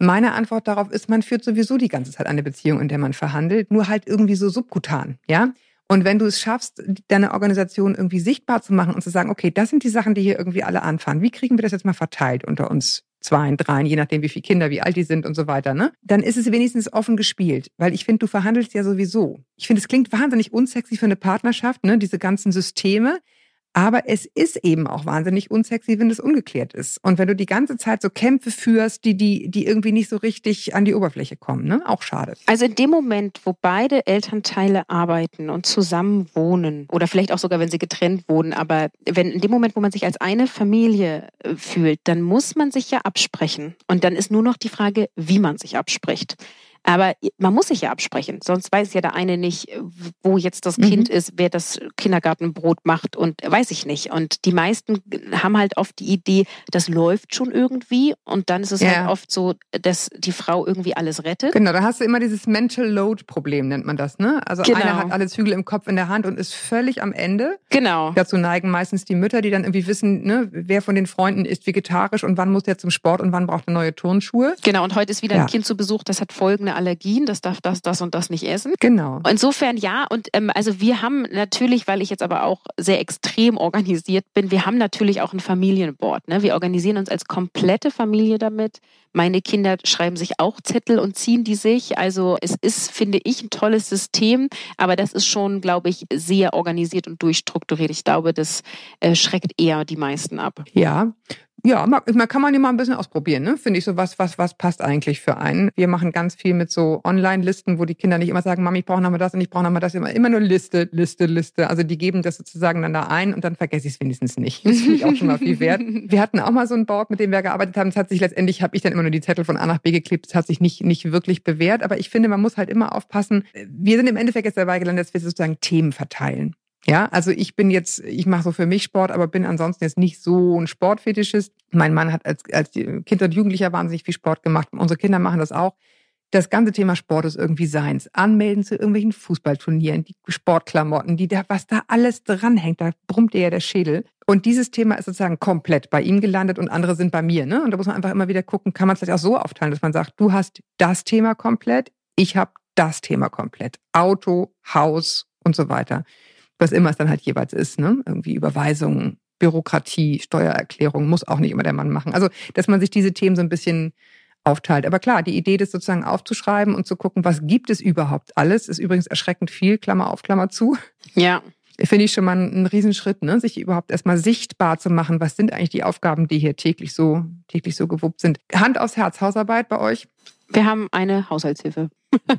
Meine Antwort darauf ist, man führt sowieso die ganze Zeit eine Beziehung, in der man verhandelt, nur halt irgendwie so subkutan, ja? Und wenn du es schaffst, deine Organisation irgendwie sichtbar zu machen und zu sagen, okay, das sind die Sachen, die hier irgendwie alle anfahren. Wie kriegen wir das jetzt mal verteilt unter uns zwei, dreien, je nachdem, wie viele Kinder, wie alt die sind und so weiter, ne? Dann ist es wenigstens offen gespielt. Weil ich finde, du verhandelst ja sowieso. Ich finde, es klingt wahnsinnig unsexy für eine Partnerschaft, ne? Diese ganzen Systeme. Aber es ist eben auch wahnsinnig unsexy, wenn es ungeklärt ist. Und wenn du die ganze Zeit so Kämpfe führst, die, die, die irgendwie nicht so richtig an die Oberfläche kommen, ne? Auch schade. Also in dem Moment, wo beide Elternteile arbeiten und zusammen wohnen, oder vielleicht auch sogar, wenn sie getrennt wohnen, aber wenn in dem Moment, wo man sich als eine Familie äh, fühlt, dann muss man sich ja absprechen. Und dann ist nur noch die Frage, wie man sich abspricht. Aber man muss sich ja absprechen, sonst weiß ja der eine nicht, wo jetzt das Kind mhm. ist, wer das Kindergartenbrot macht und weiß ich nicht. Und die meisten haben halt oft die Idee, das läuft schon irgendwie und dann ist es halt ja. halt oft so, dass die Frau irgendwie alles rettet. Genau, da hast du immer dieses Mental Load Problem, nennt man das, ne? Also genau. einer hat alle Zügel im Kopf in der Hand und ist völlig am Ende. Genau. Dazu neigen meistens die Mütter, die dann irgendwie wissen, ne, wer von den Freunden ist vegetarisch und wann muss der zum Sport und wann braucht er neue Turnschuhe. Genau, und heute ist wieder ja. ein Kind zu Besuch, das hat folgende keine Allergien, das darf das, das und das nicht essen. Genau. Insofern ja, und ähm, also wir haben natürlich, weil ich jetzt aber auch sehr extrem organisiert bin, wir haben natürlich auch ein Familienboard. Ne? Wir organisieren uns als komplette Familie damit. Meine Kinder schreiben sich auch Zettel und ziehen die sich. Also es ist, finde ich, ein tolles System, aber das ist schon, glaube ich, sehr organisiert und durchstrukturiert. Ich glaube, das äh, schreckt eher die meisten ab. Ja, ja, man, man kann man ja mal ein bisschen ausprobieren, ne? Finde ich so was, was, was passt eigentlich für einen. Wir machen ganz viel mit so Online-Listen, wo die Kinder nicht immer sagen, Mami, ich brauche nochmal das und ich brauche nochmal das. Immer, immer nur Liste, Liste, Liste. Also die geben das sozusagen dann da ein und dann vergesse ich es wenigstens nicht. Das finde ich auch schon mal viel wert. Wir hatten auch mal so ein Board, mit dem wir gearbeitet haben. Es hat sich letztendlich, habe ich dann immer nur die Zettel von A nach B geklebt. Es hat sich nicht, nicht wirklich bewährt. Aber ich finde, man muss halt immer aufpassen. Wir sind im Endeffekt jetzt dabei gelandet, dass wir sozusagen Themen verteilen. Ja, also ich bin jetzt, ich mache so für mich Sport, aber bin ansonsten jetzt nicht so ein Sportfetischist. Mein Mann hat als, als Kind und Jugendlicher wahnsinnig viel Sport gemacht. Unsere Kinder machen das auch. Das ganze Thema Sport ist irgendwie seins. Anmelden zu irgendwelchen Fußballturnieren, die Sportklamotten, die da, was da alles dranhängt, da brummt ihr ja der Schädel. Und dieses Thema ist sozusagen komplett bei ihm gelandet und andere sind bei mir. Ne? Und da muss man einfach immer wieder gucken, kann man es vielleicht auch so aufteilen, dass man sagt, du hast das Thema komplett, ich habe das Thema komplett. Auto, Haus und so weiter was immer es dann halt jeweils ist, ne? Irgendwie Überweisungen, Bürokratie, Steuererklärung, muss auch nicht immer der Mann machen. Also, dass man sich diese Themen so ein bisschen aufteilt. Aber klar, die Idee, das sozusagen aufzuschreiben und zu gucken, was gibt es überhaupt alles, ist übrigens erschreckend viel, Klammer auf, Klammer zu. Ja. Finde ich schon mal einen Riesenschritt, ne? sich überhaupt erstmal sichtbar zu machen. Was sind eigentlich die Aufgaben, die hier täglich so, täglich so gewuppt sind? Hand aufs Herz, Hausarbeit bei euch? Wir haben eine Haushaltshilfe.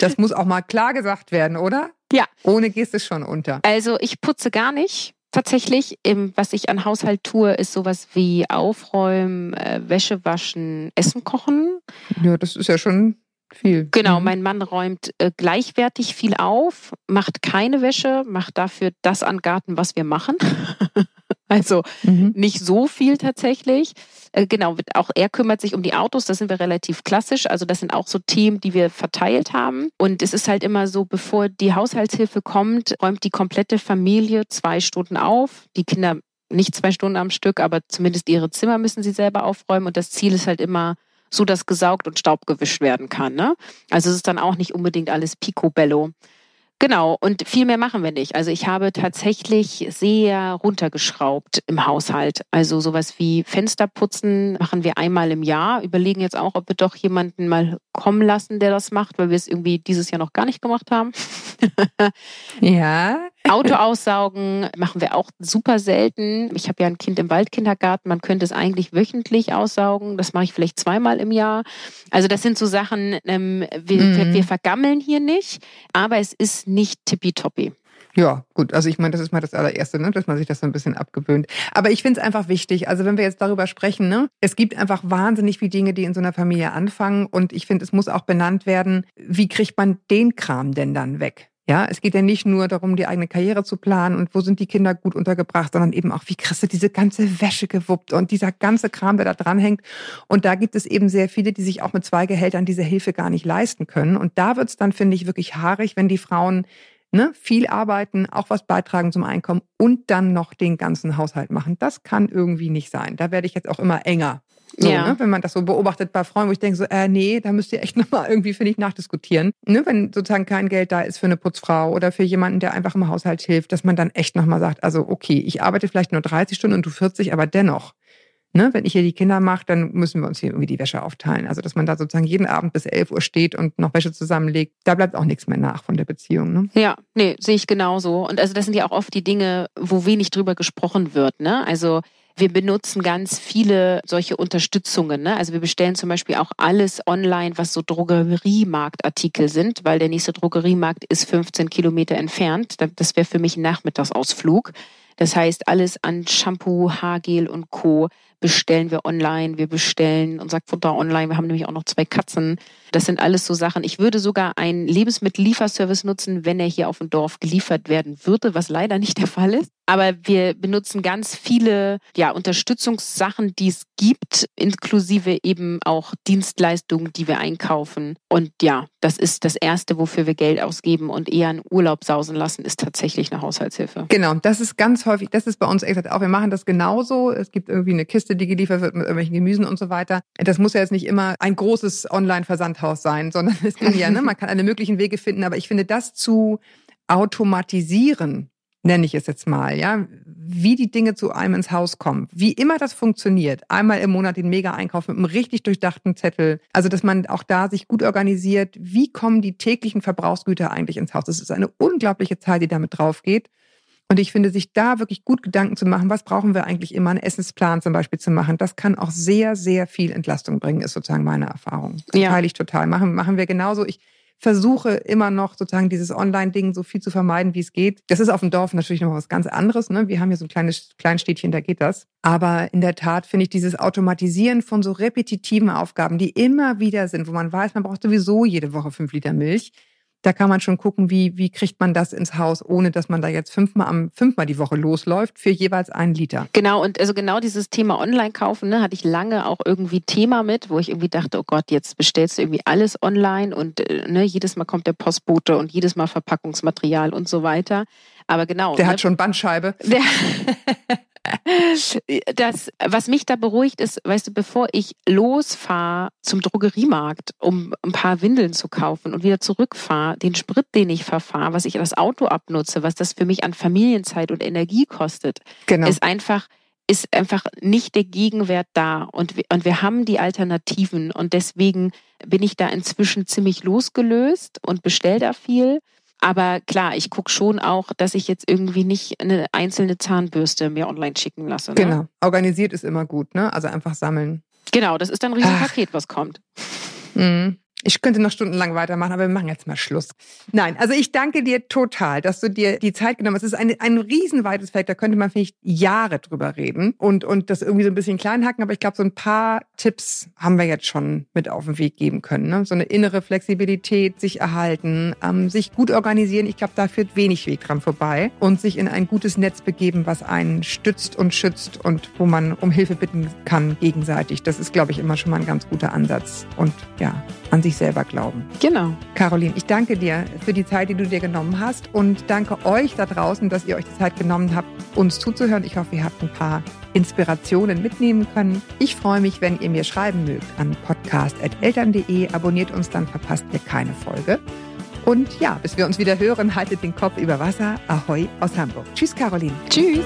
das muss auch mal klar gesagt werden, oder? Ja. Ohne gehst es schon unter. Also ich putze gar nicht. Tatsächlich, was ich an Haushalt tue, ist sowas wie Aufräumen, äh, Wäsche waschen, Essen kochen. Ja, das ist ja schon viel. Genau, mhm. mein Mann räumt äh, gleichwertig viel auf, macht keine Wäsche, macht dafür das an Garten, was wir machen. also mhm. nicht so viel tatsächlich. Äh, genau, auch er kümmert sich um die Autos, da sind wir relativ klassisch. Also das sind auch so Themen, die wir verteilt haben. Und es ist halt immer so, bevor die Haushaltshilfe kommt, räumt die komplette Familie zwei Stunden auf. Die Kinder nicht zwei Stunden am Stück, aber zumindest ihre Zimmer müssen sie selber aufräumen. Und das Ziel ist halt immer, so dass gesaugt und Staub gewischt werden kann. Ne? Also es ist dann auch nicht unbedingt alles picobello. Genau, und viel mehr machen wir nicht. Also ich habe tatsächlich sehr runtergeschraubt im Haushalt. Also sowas wie Fensterputzen machen wir einmal im Jahr. Überlegen jetzt auch, ob wir doch jemanden mal kommen lassen, der das macht, weil wir es irgendwie dieses Jahr noch gar nicht gemacht haben. ja, Auto aussaugen machen wir auch super selten. Ich habe ja ein Kind im Waldkindergarten. Man könnte es eigentlich wöchentlich aussaugen. Das mache ich vielleicht zweimal im Jahr. Also das sind so Sachen, ähm, wir, Mhm. wir vergammeln hier nicht, aber es ist nicht tippitoppi. Ja, gut. Also ich meine, das ist mal das allererste, ne, dass man sich das so ein bisschen abgewöhnt. Aber ich finde es einfach wichtig. Also wenn wir jetzt darüber sprechen, ne, es gibt einfach wahnsinnig viele Dinge, die in so einer Familie anfangen. Und ich finde, es muss auch benannt werden, wie kriegt man den Kram denn dann weg? Ja, es geht ja nicht nur darum, die eigene Karriere zu planen und wo sind die Kinder gut untergebracht, sondern eben auch, wie kriegst du diese ganze Wäsche gewuppt und dieser ganze Kram, der da dranhängt. Und da gibt es eben sehr viele, die sich auch mit zwei Gehältern diese Hilfe gar nicht leisten können. Und da wird es dann, finde ich, wirklich haarig, wenn die Frauen ne, viel arbeiten, auch was beitragen zum Einkommen und dann noch den ganzen Haushalt machen. Das kann irgendwie nicht sein. Da werde ich jetzt auch immer enger. So, Ja. ne, wenn man das so beobachtet bei Frauen, wo ich denke so, äh, nee, da müsst ihr echt nochmal irgendwie, finde ich, nachdiskutieren. Ne, wenn sozusagen kein Geld da ist für eine Putzfrau oder für jemanden, der einfach im Haushalt hilft, dass man dann echt nochmal sagt, also okay, ich arbeite vielleicht nur 30 Stunden und du 40, aber dennoch, ne, wenn ich hier die Kinder mache, dann müssen wir uns hier irgendwie die Wäsche aufteilen. Also, dass man da sozusagen jeden Abend bis 11 Uhr steht und noch Wäsche zusammenlegt, da bleibt auch nichts mehr nach von der Beziehung. Ne? Ja, nee, sehe ich genauso. Und also das sind ja auch oft die Dinge, wo wenig drüber gesprochen wird. Ne? Also wir benutzen ganz viele solche Unterstützungen. Ne? Also wir bestellen zum Beispiel auch alles online, was so Drogeriemarktartikel sind, weil der nächste Drogeriemarkt ist 15 Kilometer entfernt. Das wäre für mich ein Nachmittagsausflug. Das heißt, alles an Shampoo, Haargel und Co. bestellen wir online. Wir bestellen unser Futter online. Wir haben nämlich auch noch zwei Katzen. Das sind alles so Sachen. Ich würde sogar einen Lebensmittellieferservice nutzen, wenn er hier auf dem Dorf geliefert werden würde, was leider nicht der Fall ist. Aber wir benutzen ganz viele ja, Unterstützungssachen, die es gibt, inklusive eben auch Dienstleistungen, die wir einkaufen. Und ja, das ist das Erste, wofür wir Geld ausgeben und eher einen Urlaub sausen lassen, ist tatsächlich eine Haushaltshilfe. Genau, das ist ganz häufig, das ist bei uns echt auch, wir machen das genauso. Es gibt irgendwie eine Kiste, die geliefert wird mit irgendwelchen Gemüsen und so weiter. Das muss ja jetzt nicht immer ein großes Online-Versandhaus sein, sondern es kann ja, ne, man kann alle möglichen Wege finden, aber ich finde, das zu automatisieren, nenne ich es jetzt mal, ja, wie die Dinge zu einem ins Haus kommen, wie immer das funktioniert, einmal im Monat den Mega-Einkauf mit einem richtig durchdachten Zettel, also dass man auch da sich gut organisiert, wie kommen die täglichen Verbrauchsgüter eigentlich ins Haus. Das ist eine unglaubliche Zeit, die damit drauf geht. Und ich finde, sich da wirklich gut Gedanken zu machen, was brauchen wir eigentlich immer, einen Essensplan zum Beispiel zu machen, das kann auch sehr, sehr viel Entlastung bringen, ist sozusagen meine Erfahrung. Ja. Teile ich total. Machen, machen wir genauso. Ich versuche immer noch sozusagen dieses Online-Ding so viel zu vermeiden, wie es geht. Das ist auf dem Dorf natürlich noch was ganz anderes. Ne? Wir haben hier so ein kleines Kleinstädtchen, da geht das. Aber in der Tat finde ich dieses Automatisieren von so repetitiven Aufgaben, die immer wieder sind, wo man weiß, man braucht sowieso jede Woche fünf Liter Milch. Da kann man schon gucken, wie, wie kriegt man das ins Haus, ohne dass man da jetzt fünfmal am fünfmal die Woche losläuft für jeweils einen Liter. Genau, und also genau dieses Thema Online-Kaufen, ne, hatte ich lange auch irgendwie Thema mit, wo ich irgendwie dachte, oh Gott, jetzt bestellst du irgendwie alles online und äh, ne, jedes Mal kommt der Postbote und jedes Mal Verpackungsmaterial und so weiter. Aber genau. Der ne, hat schon Bandscheibe. Der, das, was mich da beruhigt, ist, weißt du, bevor ich losfahre zum Drogeriemarkt, um ein paar Windeln zu kaufen und wieder zurückfahre, den Sprit, den ich verfahre, was ich das Auto abnutze, was das für mich an Familienzeit und Energie kostet, Genau. ist einfach ist einfach nicht der Gegenwert da und wir, und wir haben die Alternativen und deswegen bin ich da inzwischen ziemlich losgelöst und bestell da viel. Aber klar, ich gucke schon auch, dass ich jetzt irgendwie nicht eine einzelne Zahnbürste mir online schicken lasse. Ne? Genau. Organisiert ist immer gut, ne? Also einfach sammeln. Genau, das ist dann ein Riesenpaket, was kommt. Mhm. Ich könnte noch stundenlang weitermachen, aber wir machen jetzt mal Schluss. Nein, also ich danke dir total, dass du dir die Zeit genommen hast. Es ist ein, ein riesenweites Feld, da könnte man vielleicht Jahre drüber reden und, und das irgendwie so ein bisschen klein hacken, aber ich glaube, so ein paar Tipps haben wir jetzt schon mit auf den Weg geben können. Ne? So eine innere Flexibilität, sich erhalten, ähm, sich gut organisieren. Ich glaube, da führt wenig Weg dran vorbei und sich in ein gutes Netz begeben, was einen stützt und schützt und wo man um Hilfe bitten kann gegenseitig. Das ist, glaube ich, immer schon mal ein ganz guter Ansatz und ja, an sich selber glauben. Genau. Caroline, ich danke dir für die Zeit, die du dir genommen hast und danke euch da draußen, dass ihr euch die Zeit genommen habt, uns zuzuhören. Ich hoffe, ihr habt ein paar Inspirationen mitnehmen können. Ich freue mich, wenn ihr mir schreiben mögt an podcast.eltern.de. Abonniert uns, dann verpasst ihr keine Folge. Und ja, bis wir uns wieder hören, haltet den Kopf über Wasser. Ahoi aus Hamburg. Tschüss, Caroline. Tschüss.